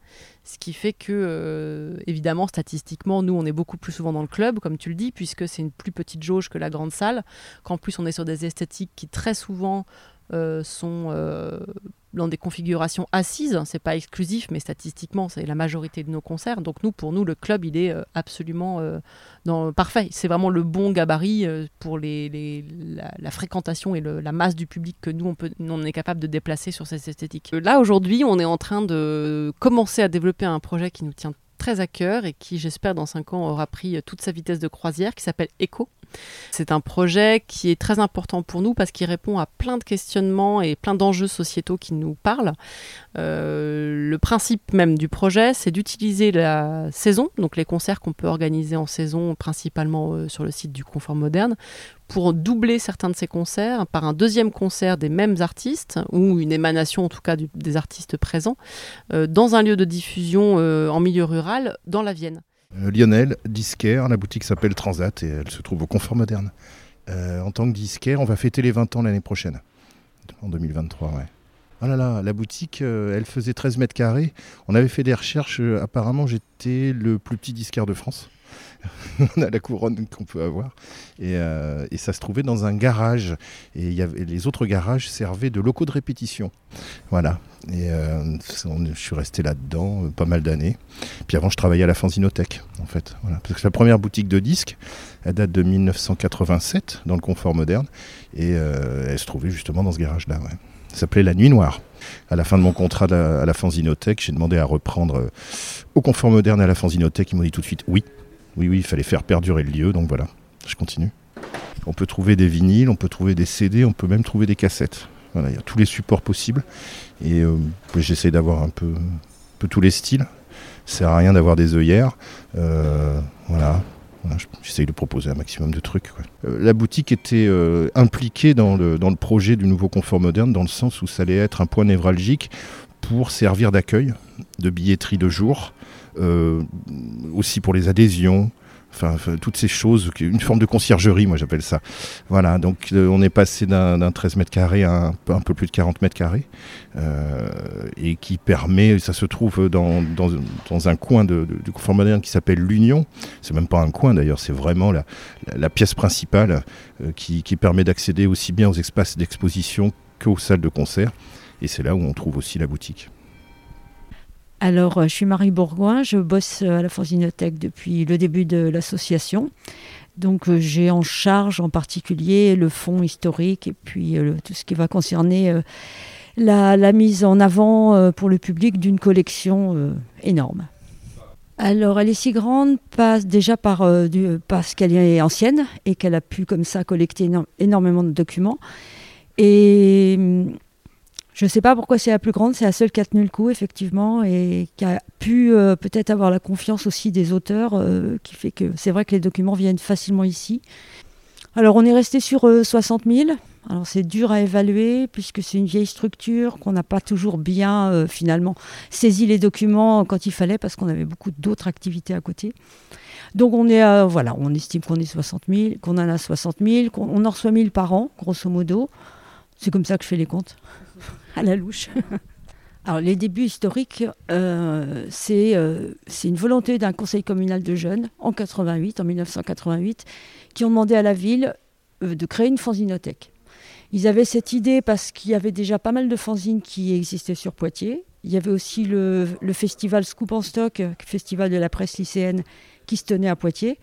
Speaker 13: Ce qui fait que, euh, évidemment, statistiquement, nous, on est beaucoup plus souvent dans le club, comme tu le dis, puisque c'est une plus petite jauge que la grande salle, qu'en plus on est sur des esthétiques qui très souvent sont dans des configurations assises. C'est pas exclusif, mais statistiquement, c'est la majorité de nos concerts. Donc nous, pour nous, le club, il est euh, absolument euh, parfait. C'est vraiment le bon gabarit euh, pour la, fréquentation et la masse du public que nous, on, on est capable de déplacer sur ces esthétiques. Là, aujourd'hui, on est en train de commencer à développer un projet qui nous tient très à cœur et qui, j'espère, dans 5 ans, aura pris toute sa vitesse de croisière, qui s'appelle ECHO. C'est un projet qui est très important pour nous parce qu'il répond à plein de questionnements et plein d'enjeux sociétaux qui nous parlent. Euh, le principe même du projet, c'est d'utiliser la saison, donc les concerts qu'on peut organiser en saison, principalement euh, sur le site du Confort Moderne, pour doubler certains de ces concerts par un deuxième concert des mêmes artistes, ou une émanation en tout cas des artistes présents, euh, dans un lieu de diffusion en milieu rural, dans la Vienne.
Speaker 24: Lionel, disquaire, la boutique s'appelle Transat et elle se trouve au Confort Moderne. en tant que disquaire, on va fêter les 20 ans l'année prochaine, en 2023, ouais. Oh là là, la boutique, euh, elle faisait 13 mètres carrés. On avait fait des recherches. Euh, apparemment, j'étais le plus petit disquaire de France. on a la couronne qu'on peut avoir. Euh, et, ça se trouvait dans un garage. Et, les autres garages servaient de locaux de répétition. Voilà. Et je suis resté là-dedans pas mal d'années. Puis avant, je travaillais à la Fanzinothèque, en fait. Parce que la première boutique de disques, elle date de 1987, dans le confort moderne. Et elle se trouvait justement dans ce garage-là. Ça s'appelait La Nuit Noire. À la fin de mon contrat à la Fanzinothèque, j'ai demandé à reprendre euh, au confort moderne à la Fanzinothèque. Ils m'ont dit tout de suite oui. Oui, oui, il fallait faire perdurer le lieu, donc voilà, je continue. On peut trouver des vinyles, on peut trouver des CD, on peut même trouver des cassettes. Voilà, il y a tous les supports possibles. Et euh, j'essaie d'avoir un peu, tous les styles. Ça sert à rien d'avoir des œillères. Euh, voilà, J'essaye de proposer un maximum de trucs. Euh, la boutique était impliquée dans le, projet du nouveau confort moderne, dans le sens où ça allait être un point névralgique pour servir d'accueil, de billetterie de jour, aussi pour les adhésions, Enfin, toutes ces choses, une forme de conciergerie, moi j'appelle ça. Voilà, donc euh, on est passé d'un 13 mètres carrés à un, peu plus de 40 mètres carrés, euh, et qui permet, ça se trouve dans, un coin du confort moderne qui s'appelle l'Union. C'est même pas un coin d'ailleurs, c'est vraiment la, pièce principale euh, qui, qui permet d'accéder aussi bien aux espaces d'exposition qu'aux salles de concert. Et c'est là où on trouve aussi la boutique.
Speaker 25: Alors, euh, je suis Marie Bourgoin, je bosse euh, à la Fanzinothèque depuis le début de l'association. Donc, euh, j'ai en charge en particulier le fonds historique et puis tout ce qui va concerner la, mise en avant pour le public d'une collection énorme. Alors, elle est si grande passe déjà par, parce qu'elle est ancienne et qu'elle a pu comme ça collecter énormément de documents. Et hum, je ne sais pas pourquoi c'est la plus grande, c'est la seule qui a tenu le coup, effectivement, et qui a pu euh, peut-être avoir la confiance aussi des auteurs, euh, qui fait que c'est vrai que les documents viennent facilement ici. Alors on est resté sur 60 euh, 000. Alors c'est dur à évaluer puisque c'est une vieille structure, qu'on n'a pas toujours bien finalement saisi les documents quand il fallait parce qu'on avait beaucoup d'autres activités à côté. Donc on est voilà, on estime qu'on est 60 000, qu'on en a 60 000, qu'on en reçoit 1000 par an, grosso modo. C'est comme ça que je fais les comptes à la louche. Alors, les débuts historiques, euh, euh, c'est une volonté d'un conseil communal de jeunes en 88, en 1988, qui ont demandé à la ville euh, de créer une fanzinothèque. Ils avaient cette idée parce qu'il y avait déjà pas mal de fanzines qui existaient sur Poitiers. Il y avait aussi le, le festival Scoop en Stock, festival de la presse lycéenne, qui se tenait à Poitiers.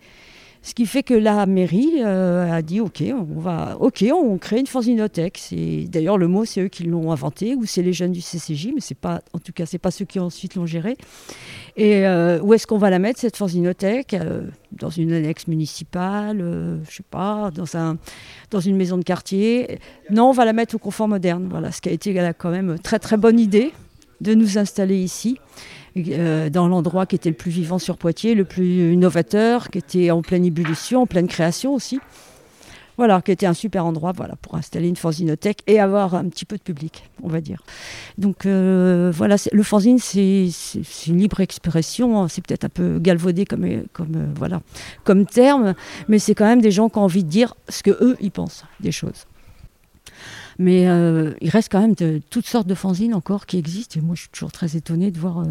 Speaker 25: Ce qui fait que la mairie euh, a dit ok, on va, ok, on crée une fanzinothèque. D'ailleurs le mot, c'est eux qui l'ont inventé ou c'est les jeunes du CCJ, mais c'est pas, en tout cas, c'est pas ceux qui ensuite l'ont géré. Et euh, où est-ce qu'on va la mettre cette fanzinothèque euh, Dans une annexe municipale, je sais pas, dans un, dans une maison de quartier? Non, on va la mettre au confort moderne. Voilà, ce qui a été quand même très très bonne idée de nous installer ici. Euh, dans l'endroit qui était le plus vivant sur Poitiers, le plus novateur, qui était en pleine ébullition, en pleine création aussi. Voilà, qui était un super endroit voilà, pour installer une fanzinothèque et avoir un petit peu de public, on va dire. Donc euh, voilà, le fanzine, c'est une libre expression, hein. c'est peut-être un peu galvaudé comme, comme, euh, voilà, comme terme, mais c'est quand même des gens qui ont envie de dire ce que eux ils pensent des choses. Mais il reste quand même de, toutes sortes de fanzines encore qui existent, et moi je suis toujours très étonnée de voir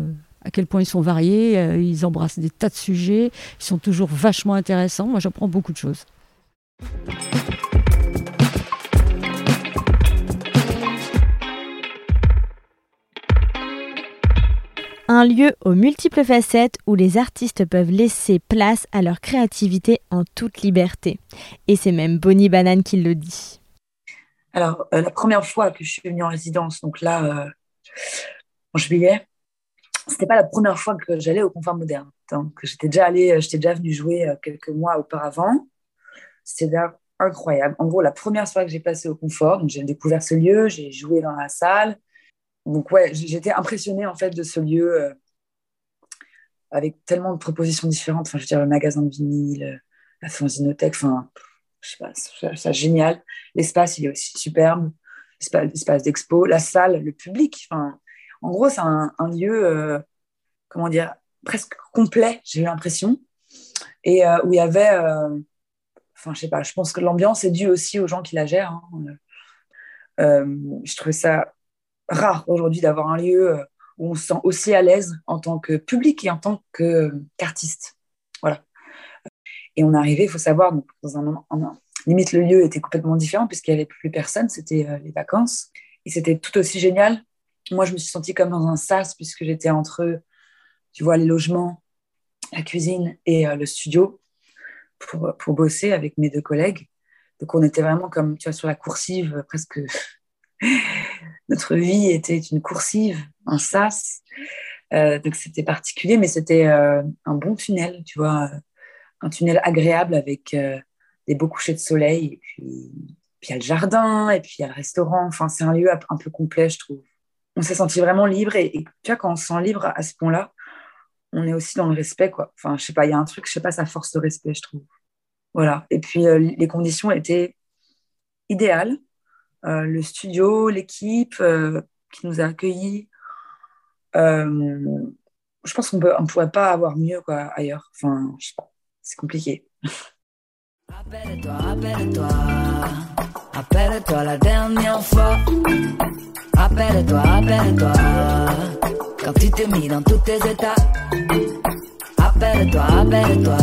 Speaker 25: à quel point ils sont variés, euh, ils embrassent des tas de sujets, ils sont toujours vachement intéressants. Moi, j'apprends beaucoup de choses.
Speaker 3: Un lieu aux multiples facettes où les artistes peuvent laisser place à leur créativité en toute liberté. Et c'est même Bonnie Banane qui le dit.
Speaker 10: Alors, euh, la première fois que je suis venue en résidence, donc là, euh, en juillet, c'était pas la première fois que j'allais au confort moderne. Donc, j'étais déjà allée, j'étais déjà venue jouer euh, quelques mois auparavant. C'était incroyable. En gros, la première soirée que j'ai passée au confort, j'ai découvert ce lieu, j'ai joué dans la salle. Donc ouais, j'étais impressionnée en fait de ce lieu euh, avec tellement de propositions différentes. Enfin, je veux dire, le magasin de vinyle, la fanzinothèque, enfin, je sais pas, c'est génial. L'espace, il est aussi superbe. L'espace d'expo, la salle, le public. Enfin, en gros, c'est un, lieu, euh, comment dire, presque complet, j'ai eu l'impression. Et euh, où il y avait, euh, enfin, je sais pas, je pense que l'ambiance est due aussi aux gens qui la gèrent. Hein. je trouvais ça rare aujourd'hui d'avoir un lieu où on se sent aussi à l'aise en tant que public et en tant qu'artiste. voilà. Et on est arrivé, il faut savoir, donc, dans un moment, limite le lieu était complètement différent puisqu'il n'y avait plus personne, c'était les vacances. Et c'était tout aussi génial. Moi, je me suis sentie comme dans un sas puisque j'étais entre, tu vois, les logements, la cuisine et euh, le studio pour, pour bosser avec mes deux collègues. Donc, on était vraiment comme, tu vois, sur la coursive, presque. Notre vie était une coursive, un sas. Euh, donc, c'était particulier, mais c'était un bon tunnel, tu vois un tunnel agréable avec euh, des beaux couchers de soleil. Et puis, il y a le jardin, et puis il y a le restaurant. Enfin, c'est un lieu un peu complet, je trouve. On s'est senti vraiment libre. Et, tu vois, quand on se sent libre à ce point-là, on est aussi dans le respect, quoi. Enfin, je sais pas, il y a un truc, je sais pas, ça force le respect, je trouve. Voilà. Et puis, euh, les conditions étaient idéales. Euh, le studio, l'équipe qui nous a accueillis. je pense qu'on ne pourrait pas avoir mieux quoi, ailleurs. Enfin, c'est compliqué. Appelle-toi, appelle-toi, appelle-toi la dernière fois. Appelle-toi, appelle-toi, quand tu t'es mis dans tous tes états. Appelle-toi, appelle-toi,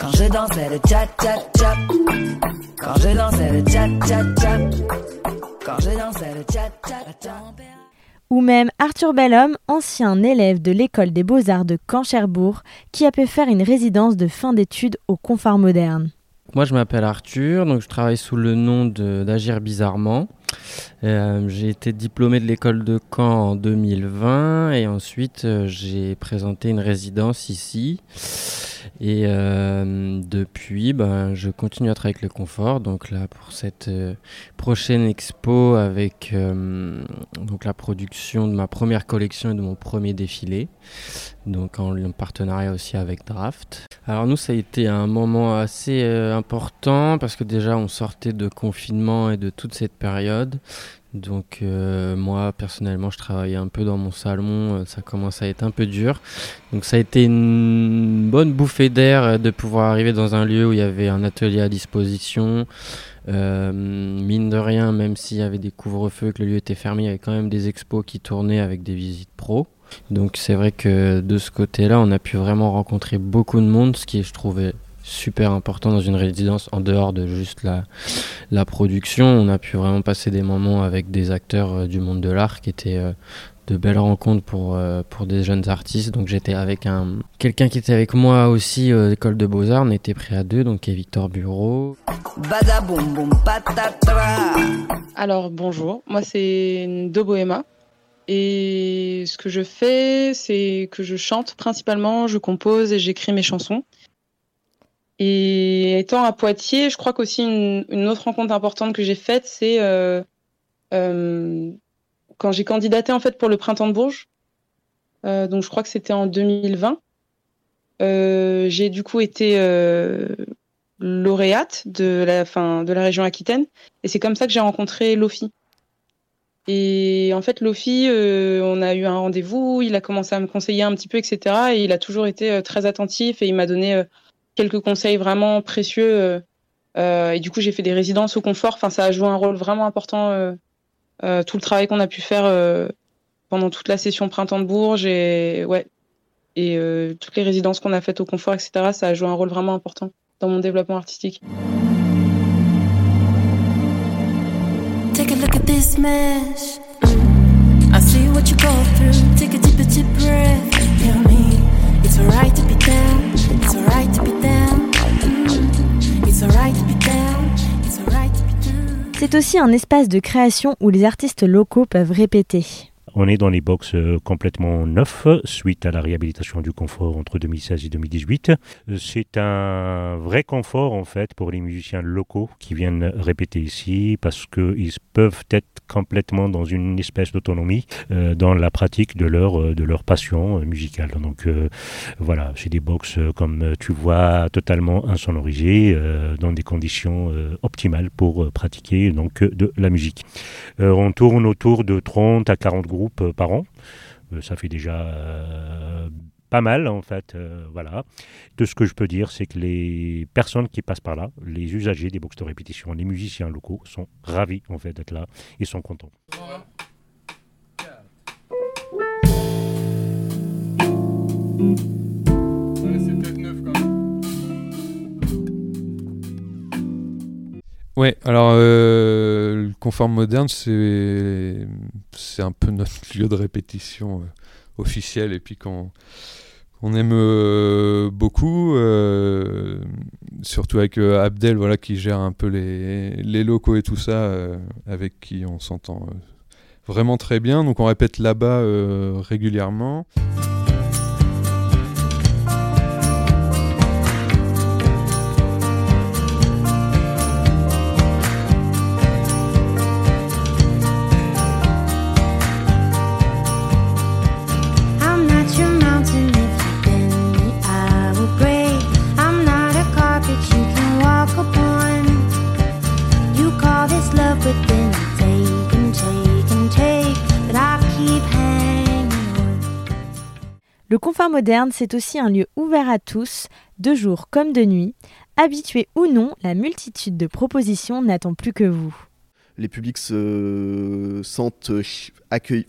Speaker 10: quand je dansais le tcha tcha tcha. Quand je dansais le tcha tcha tcha. Quand je dansais le tcha tcha tcha ou même Arthur Bellhomme, ancien élève de l'école des beaux-arts de Caen-Cherbourg, qui a pu faire une résidence de fin d'études au confort moderne.
Speaker 29: Moi, je m'appelle Arthur, donc je travaille sous le nom d'Agir Bizarrement. Euh, j'ai été diplômé de l'école de Caen en 2020 et ensuite euh, j'ai présenté une résidence ici. Et euh, depuis, ben, je continue à travailler avec le confort. Donc là, pour cette prochaine expo avec donc la production de ma première collection et de mon premier défilé. Donc en partenariat aussi avec Draft. Alors nous, ça a été un moment assez important parce que déjà, on sortait de confinement et de toute cette période. Donc euh, moi personnellement je travaillais un peu dans mon salon, euh, ça commence à être un peu dur. Donc ça a été une bonne bouffée d'air euh, de pouvoir arriver dans un lieu où il y avait un atelier à disposition. mine de rien, même s'il y avait des couvre-feux, que le lieu était fermé, il y avait quand même des expos qui tournaient avec des visites pro. Donc c'est vrai que de ce côté-là, on a pu vraiment rencontrer beaucoup de monde, ce qui je trouvais super important dans une résidence en dehors de juste la, la production. On a pu vraiment passer des moments avec des acteurs euh, du monde de l'art qui étaient euh, de belles rencontres pour, euh, pour des jeunes artistes. Donc j'étais avec un quelqu'un qui était avec moi aussi à l'école de Beaux-Arts. On était prêt à deux, donc qui est Victor Bureau.
Speaker 23: Alors bonjour, moi c'est Do Bohema. Et ce que je fais, c'est que je chante principalement, je compose et j'écris mes chansons. Et étant à Poitiers, je crois qu'aussi une, autre rencontre importante que j'ai faite, c'est euh, euh, quand j'ai candidaté en fait pour le printemps de Bourges. Euh, donc je crois que c'était en 2020. j'ai du coup été lauréate de la de la région Aquitaine et c'est comme ça que j'ai rencontré Lofi. Et en fait, Lofi, on a eu un rendez-vous, il a commencé à me conseiller un petit peu, etc. Et il a toujours été très attentif et il m'a donné quelques conseils vraiment précieux. Euh, euh, et du coup, j'ai fait des résidences au confort. Enfin, ça a joué un rôle vraiment important. Euh, tout le travail qu'on a pu faire pendant toute la session printemps de Bourges et ouais, et toutes les résidences qu'on a faites au confort, etc. Ça a joué un rôle vraiment important dans mon développement artistique. Take a look at this mess. I see what you go through. Take a deep, deep breath. Me. It's alright to be down.
Speaker 3: C'est aussi un espace de création où les artistes locaux peuvent répéter.
Speaker 30: On est dans les box euh, complètement neufs suite à la réhabilitation du confort entre 2016 et 2018. C'est un vrai confort en fait pour les musiciens locaux qui viennent répéter ici parce qu'ils peuvent être complètement dans une espèce d'autonomie euh, dans la pratique de leur, euh, de leur passion euh, musicale. Donc voilà, c'est des box comme tu vois totalement insonorisées dans des conditions optimales pour pratiquer donc de la musique. on tourne autour de 30 à 40 groupes par an. ça fait déjà pas mal en fait. voilà. De ce que je peux dire, c'est que les personnes qui passent par là, les usagers des box de répétition, les musiciens locaux, sont ravis en fait d'être là. Ils sont contents.
Speaker 31: Alors euh, le conforme moderne, c'est un peu notre lieu de répétition euh, officiel et puis qu'on on aime euh, beaucoup, surtout avec Abdel, voilà, qui gère un peu les, les locaux et tout ça, avec qui on s'entend vraiment très bien. Donc on répète là-bas régulièrement.
Speaker 3: Le confort moderne, c'est aussi un lieu ouvert à tous, de jour comme de nuit. Habitué ou non, la multitude de propositions n'attend plus que vous.
Speaker 18: Les publics se sentent accueillis,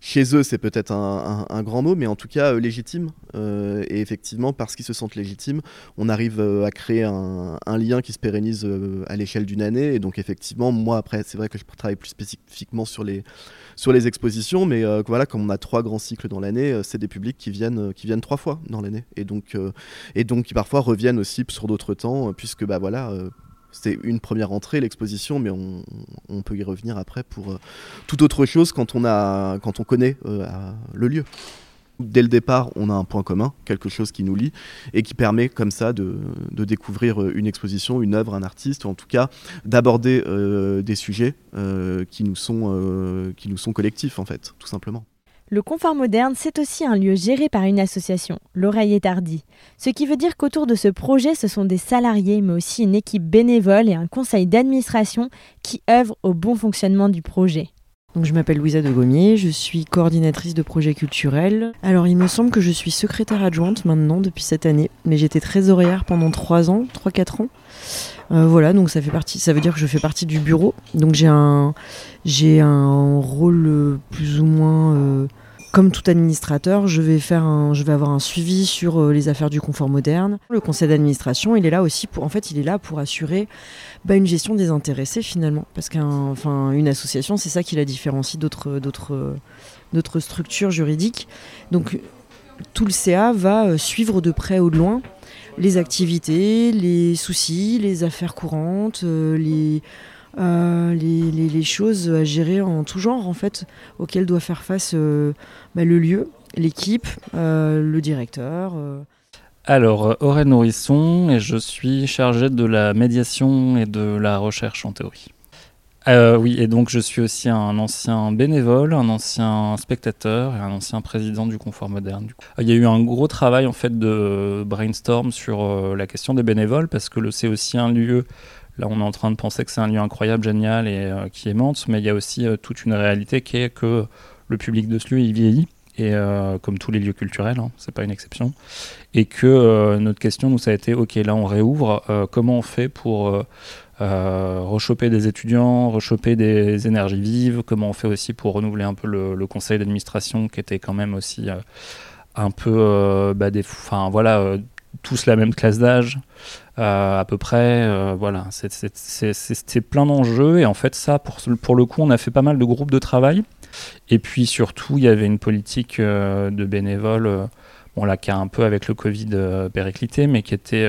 Speaker 18: chez eux, c'est peut-être un, grand mot, mais en tout cas euh, légitime. Euh, et effectivement, parce qu'ils se sentent légitimes, on arrive euh, à créer un, lien qui se pérennise à l'échelle d'une année. Et donc, effectivement, moi, après, c'est vrai que je travaille plus spécifiquement sur les, sur les expositions, mais voilà, comme on a trois grands cycles dans l'année, c'est des publics qui viennent, qui viennent trois fois dans l'année. Et donc, et donc, qui parfois reviennent aussi sur d'autres temps, puisque, bah voilà c'était une première entrée, l'exposition, mais on, peut y revenir après pour euh, toute autre chose quand on, a, quand on connaît euh, le lieu. Dès le départ, on a un point commun, quelque chose qui nous lie et qui permet comme ça de, découvrir euh, une exposition, une œuvre, un artiste, ou en tout cas d'aborder des sujets qui, nous sont, qui nous sont collectifs en fait, tout simplement.
Speaker 3: Le confort moderne, c'est aussi un lieu géré par une association, l'Oreille est Tardy. Ce qui veut dire qu'autour de ce projet, ce sont des salariés, mais aussi une équipe bénévole et un conseil d'administration qui œuvrent au bon fonctionnement du projet.
Speaker 32: Je m'appelle Louisa de Gommier, je suis coordinatrice de projets culturels. Alors il me semble que je suis secrétaire adjointe maintenant depuis cette année, mais j'étais trésorière pendant 3 ans, 3-4 ans. Euh, voilà, donc ça fait partie, ça veut dire que je fais partie du bureau. Donc j'ai un, un rôle plus ou moins euh, comme tout administrateur, je vais, faire un, je vais avoir un suivi sur euh, les affaires du confort moderne. Le conseil d'administration, il est là aussi pour, en fait, il est là pour assurer bah, une gestion des intéressés finalement, parce qu'une association, c'est ça qui la différencie d'autres, structures juridiques. Donc, tout le CA va euh, suivre de près ou de loin les activités, les soucis, les affaires courantes, euh, les choses à gérer en tout genre, en fait, auxquelles doit faire face euh, bah, le lieu, l'équipe, euh, le directeur.
Speaker 8: Alors, Aurèle Nourrisson, et je suis chargé de la médiation et de la recherche en théorie. oui, et donc je suis aussi un ancien bénévole, un ancien spectateur et un ancien président du Confort Moderne. Il y a eu un gros travail en fait de brainstorm sur la question des bénévoles parce que c'est aussi un lieu Là, on est en train de penser que c'est un lieu incroyable, génial et euh, qui aimante, mais il y a aussi euh, toute une réalité qui est que le public de ce lieu, il vieillit, et euh, comme tous les lieux culturels, hein, c'est pas une exception, et que notre question, nous, ça a été, ok, là, on réouvre, comment on fait pour rechoper des étudiants, rechoper des énergies vives, comment on fait aussi pour renouveler un peu le, conseil d'administration qui était quand même aussi un peu bah, des, enfin voilà, tous la même classe d'âge. Euh, à peu près. Euh, voilà, c'était plein d'enjeux et en fait ça, pour, pour le coup, on a fait pas mal de groupes de travail. Et puis surtout, il y avait une politique euh, de bénévoles, bon là qui a un peu avec le Covid périclité, mais qui était,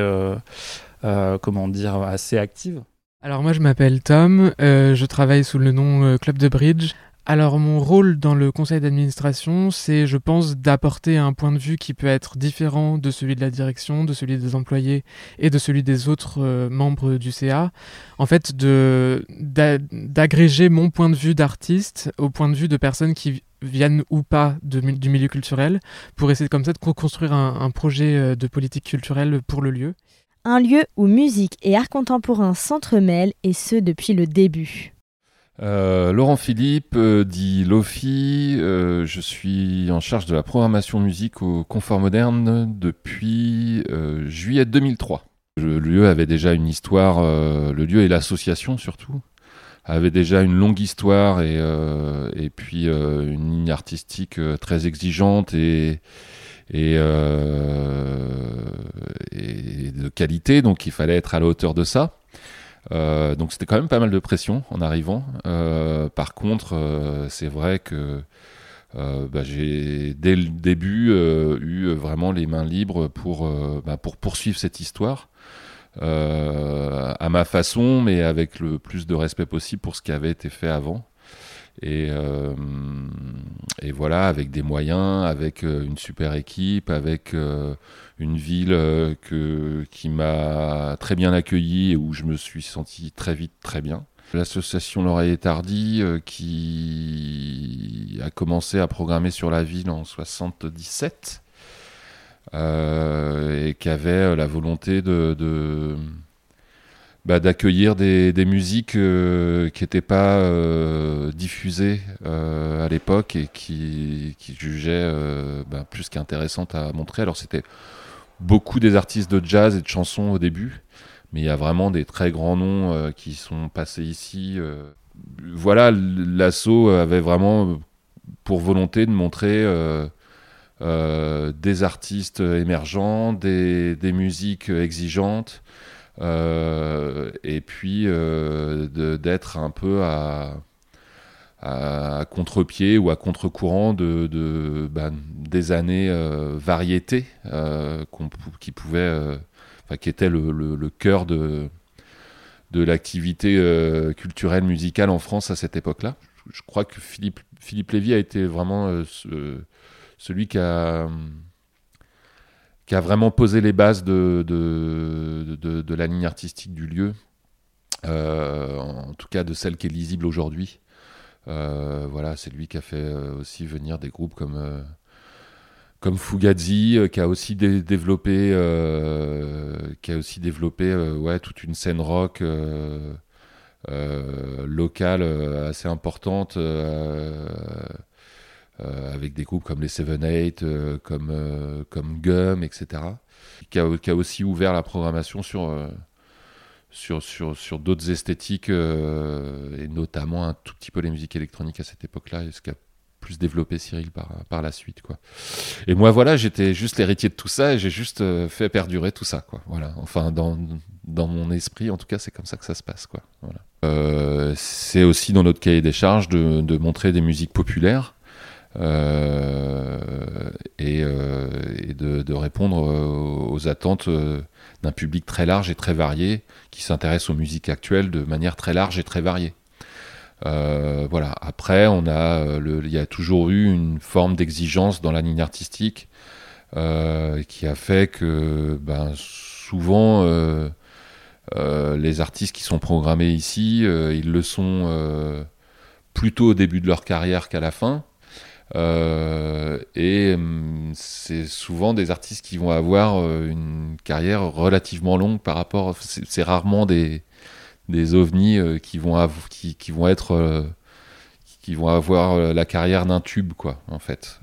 Speaker 8: comment dire, assez active.
Speaker 33: Alors moi je m'appelle Tom, je travaille sous le nom Club de Bridge. Alors mon rôle dans le conseil d'administration, c'est je pense d'apporter un point de vue qui peut être différent de celui de la direction, de celui des employés et de celui des autres euh, membres du CA. En fait, d'agréger mon point de vue d'artiste au point de vue de personnes qui viennent ou pas du milieu culturel pour essayer comme ça de construire un projet euh, de politique culturelle pour le lieu.
Speaker 3: Un lieu où musique et art contemporain s'entremêlent et ce depuis le début.
Speaker 27: Euh, Laurent Philippe, euh, dit Lofi, euh, je suis en charge de la programmation musique au Confort Moderne depuis juillet 2003. Le lieu avait déjà une histoire, le lieu et l'association surtout, avait déjà une longue histoire et, et puis une ligne artistique très exigeante et, et de qualité, donc il fallait être à la hauteur de ça. Euh, donc c'était quand même pas mal de pression en arrivant. Euh, par contre, euh, c'est vrai que bah, j'ai dès le début eu vraiment les mains libres pour, bah, pour poursuivre cette histoire. à ma façon, mais avec le plus de respect possible pour ce qui avait été fait avant. Et, et voilà, avec des moyens, avec une super équipe, avec une ville euh, qui m'a très bien accueilli et où je me suis senti très vite très bien. L'association L'Oreille Tardy euh, qui a commencé à programmer sur la ville en 77 euh, et qui avait la volonté de, bah, d'accueillir des, musiques qui n'étaient pas diffusées à l'époque et qui, jugeaient bah, plus qu'intéressantes à montrer. Alors c'était beaucoup des artistes de jazz et de chansons au début, mais il y a vraiment des très grands noms euh, qui sont passés ici. Euh. Voilà, l'assaut avait vraiment pour volonté de montrer euh, des artistes émergents, des musiques exigeantes, et puis d'être un peu à à contre-pied ou à contre-courant de, bah, des années euh, euh, qui pouvaient, euh, qui étaient le, cœur de, de l'activité culturelle musicale en France à cette époque-là. Je, crois que Philippe, Philippe Lévy a été vraiment celui qui a, qui a vraiment posé les bases de, de, de la ligne artistique du lieu, en tout cas de celle qui est lisible aujourd'hui. Euh, voilà, c'est lui qui a fait euh, aussi venir des groupes comme euh, comme Fugazi, qui a aussi développé, qui a aussi développé ouais, toute une scène rock locale assez importante, avec des groupes comme les Seven Eight, comme, comme Gum, etc. Qui a, qui a, aussi ouvert la programmation sur sur, sur, sur d'autres esthétiques, euh, et notamment un tout petit peu les musiques électroniques à cette époque-là, et ce qu'a plus développé Cyril par, par la suite. Quoi. Et moi, voilà, j'étais juste l'héritier de tout ça, et j'ai juste euh, fait perdurer tout ça. Quoi. Voilà. Enfin, dans, dans mon esprit, en tout cas, c'est comme ça que ça se passe. Euh, c'est aussi dans notre cahier des charges de, de montrer des musiques populaires. Euh, et, euh, et de, répondre aux attentes d'un public très large et très varié qui s'intéresse aux musiques actuelles de manière très large et très variée. Euh, voilà. Après, on a, euh, il y a toujours eu une forme d'exigence dans la ligne artistique euh, qui a fait que ben, souvent les artistes qui sont programmés ici, ils le sont plutôt au début de leur carrière qu'à la fin. Euh, et hum, c'est souvent des artistes qui vont avoir euh, une carrière relativement longue par rapport. C'est rarement des, des ovnis euh, qui, vont qui, vont être. qui vont avoir la carrière d'un tube, quoi, en fait.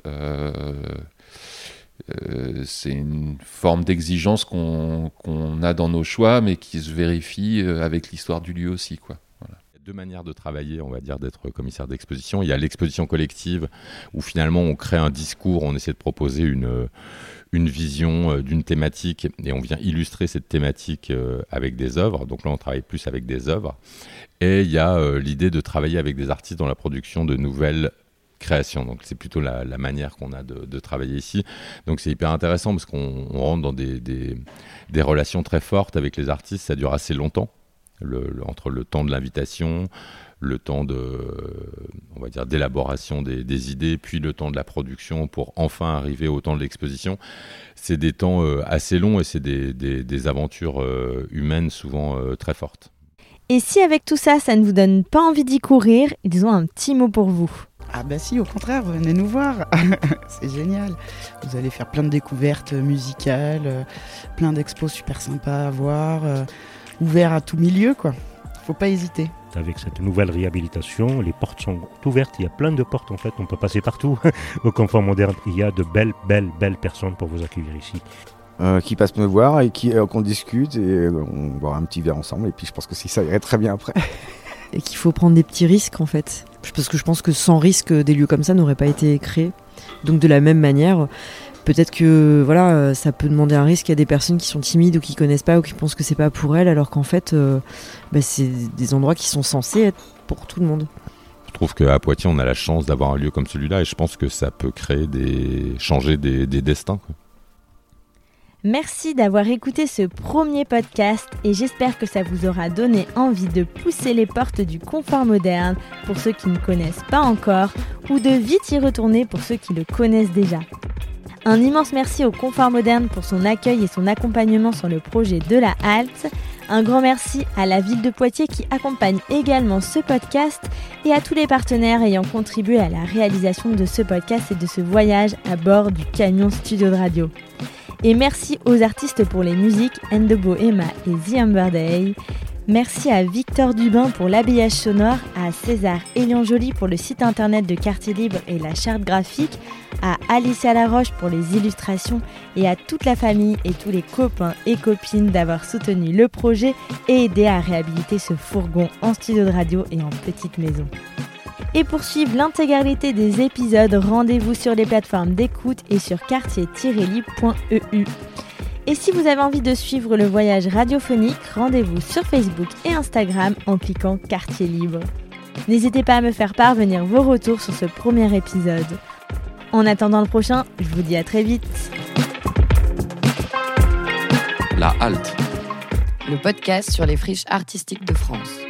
Speaker 27: c'est une forme d'exigence qu'on a dans nos choix, mais qui se vérifie avec l'histoire du lieu aussi, quoi
Speaker 9: deux manières de travailler, on va dire, d'être commissaire d'exposition. Il y a l'exposition collective, où finalement on crée un discours, on essaie de proposer une, vision euh, d'une thématique, et on vient illustrer cette thématique euh, avec des œuvres. Donc là, on travaille plus avec des œuvres. Et il y a euh, l'idée de travailler avec des artistes dans la production de nouvelles créations. Donc c'est plutôt la, manière qu'on a de, travailler ici. Donc c'est hyper intéressant parce qu'on rentre dans des, relations très fortes avec les artistes. Ça dure assez longtemps. Entre le temps de l'invitation, le temps de, on va dire, d'élaboration des, idées, puis le temps de la production pour enfin arriver au temps de l'exposition. C'est des temps euh, assez longs et c'est des, aventures euh, humaines souvent euh, très fortes.
Speaker 3: Et si avec tout ça, ça ne vous donne pas envie d'y courir, ils ont un petit mot pour vous.
Speaker 34: Ah bah si, au contraire, venez nous voir. c'est génial. Vous allez faire plein de découvertes musicales, plein d'expos super sympas à voir, ouverts à tout milieu, quoi. Faut pas hésiter
Speaker 30: avec cette nouvelle réhabilitation. Les portes sont ouvertes, il y a plein de portes en fait, on peut passer partout. Au confort moderne, il y a de belles, belles, belles personnes pour vous accueillir ici.
Speaker 28: Euh, qui passent me voir et qui euh, qu'on discute et euh, on boit un petit verre ensemble et puis je pense que ça irait très bien après.
Speaker 32: et qu'il faut prendre des petits risques en fait. Parce que je pense que sans risque, des lieux comme ça n'auraient pas été créés. Donc de la même manière, peut-être que voilà, euh, ça peut demander un risque à des personnes qui sont timides ou qui connaissent pas ou qui pensent que c'est pas pour elles, alors qu'en fait, euh, bah, c'est des endroits qui sont censés être pour tout le monde.
Speaker 9: Je trouve qu'à Poitiers, on a la chance d'avoir un lieu comme celui-là et je pense que ça peut créer des, changer des, destins.
Speaker 3: Merci d'avoir écouté ce premier podcast et j'espère que ça vous aura donné envie de pousser les portes du confort moderne pour ceux qui ne connaissent pas encore ou de vite y retourner pour ceux qui le connaissent déjà. Un immense merci au Confort Moderne pour son accueil et son accompagnement sur le projet de la halte. Un grand merci à la ville de Poitiers qui accompagne également ce podcast et à tous les partenaires ayant contribué à la réalisation de ce podcast et de ce voyage à bord du camion studio de radio. Et merci aux artistes pour les musiques Endebo Emma et The Amber Day Merci à Victor Dubin pour l'habillage sonore, à César Elion Joly pour le site internet de Quartier Libre et la charte graphique, à Alicia Laroche pour les illustrations et à toute la famille et tous les copains et copines d'avoir soutenu le projet et aidé à réhabiliter ce fourgon en studio de radio et en petite maison. Et pour suivre l'intégralité des épisodes, rendez-vous sur les plateformes d'écoute et sur quartier-libre.eu. Et si vous avez envie de suivre le voyage radiophonique, rendez-vous sur Facebook et Instagram en cliquant Quartier Libre. N'hésitez pas à me faire parvenir vos retours sur ce premier épisode. En attendant le prochain, je vous dis à très vite.
Speaker 35: La halte. Le podcast sur les friches artistiques de France.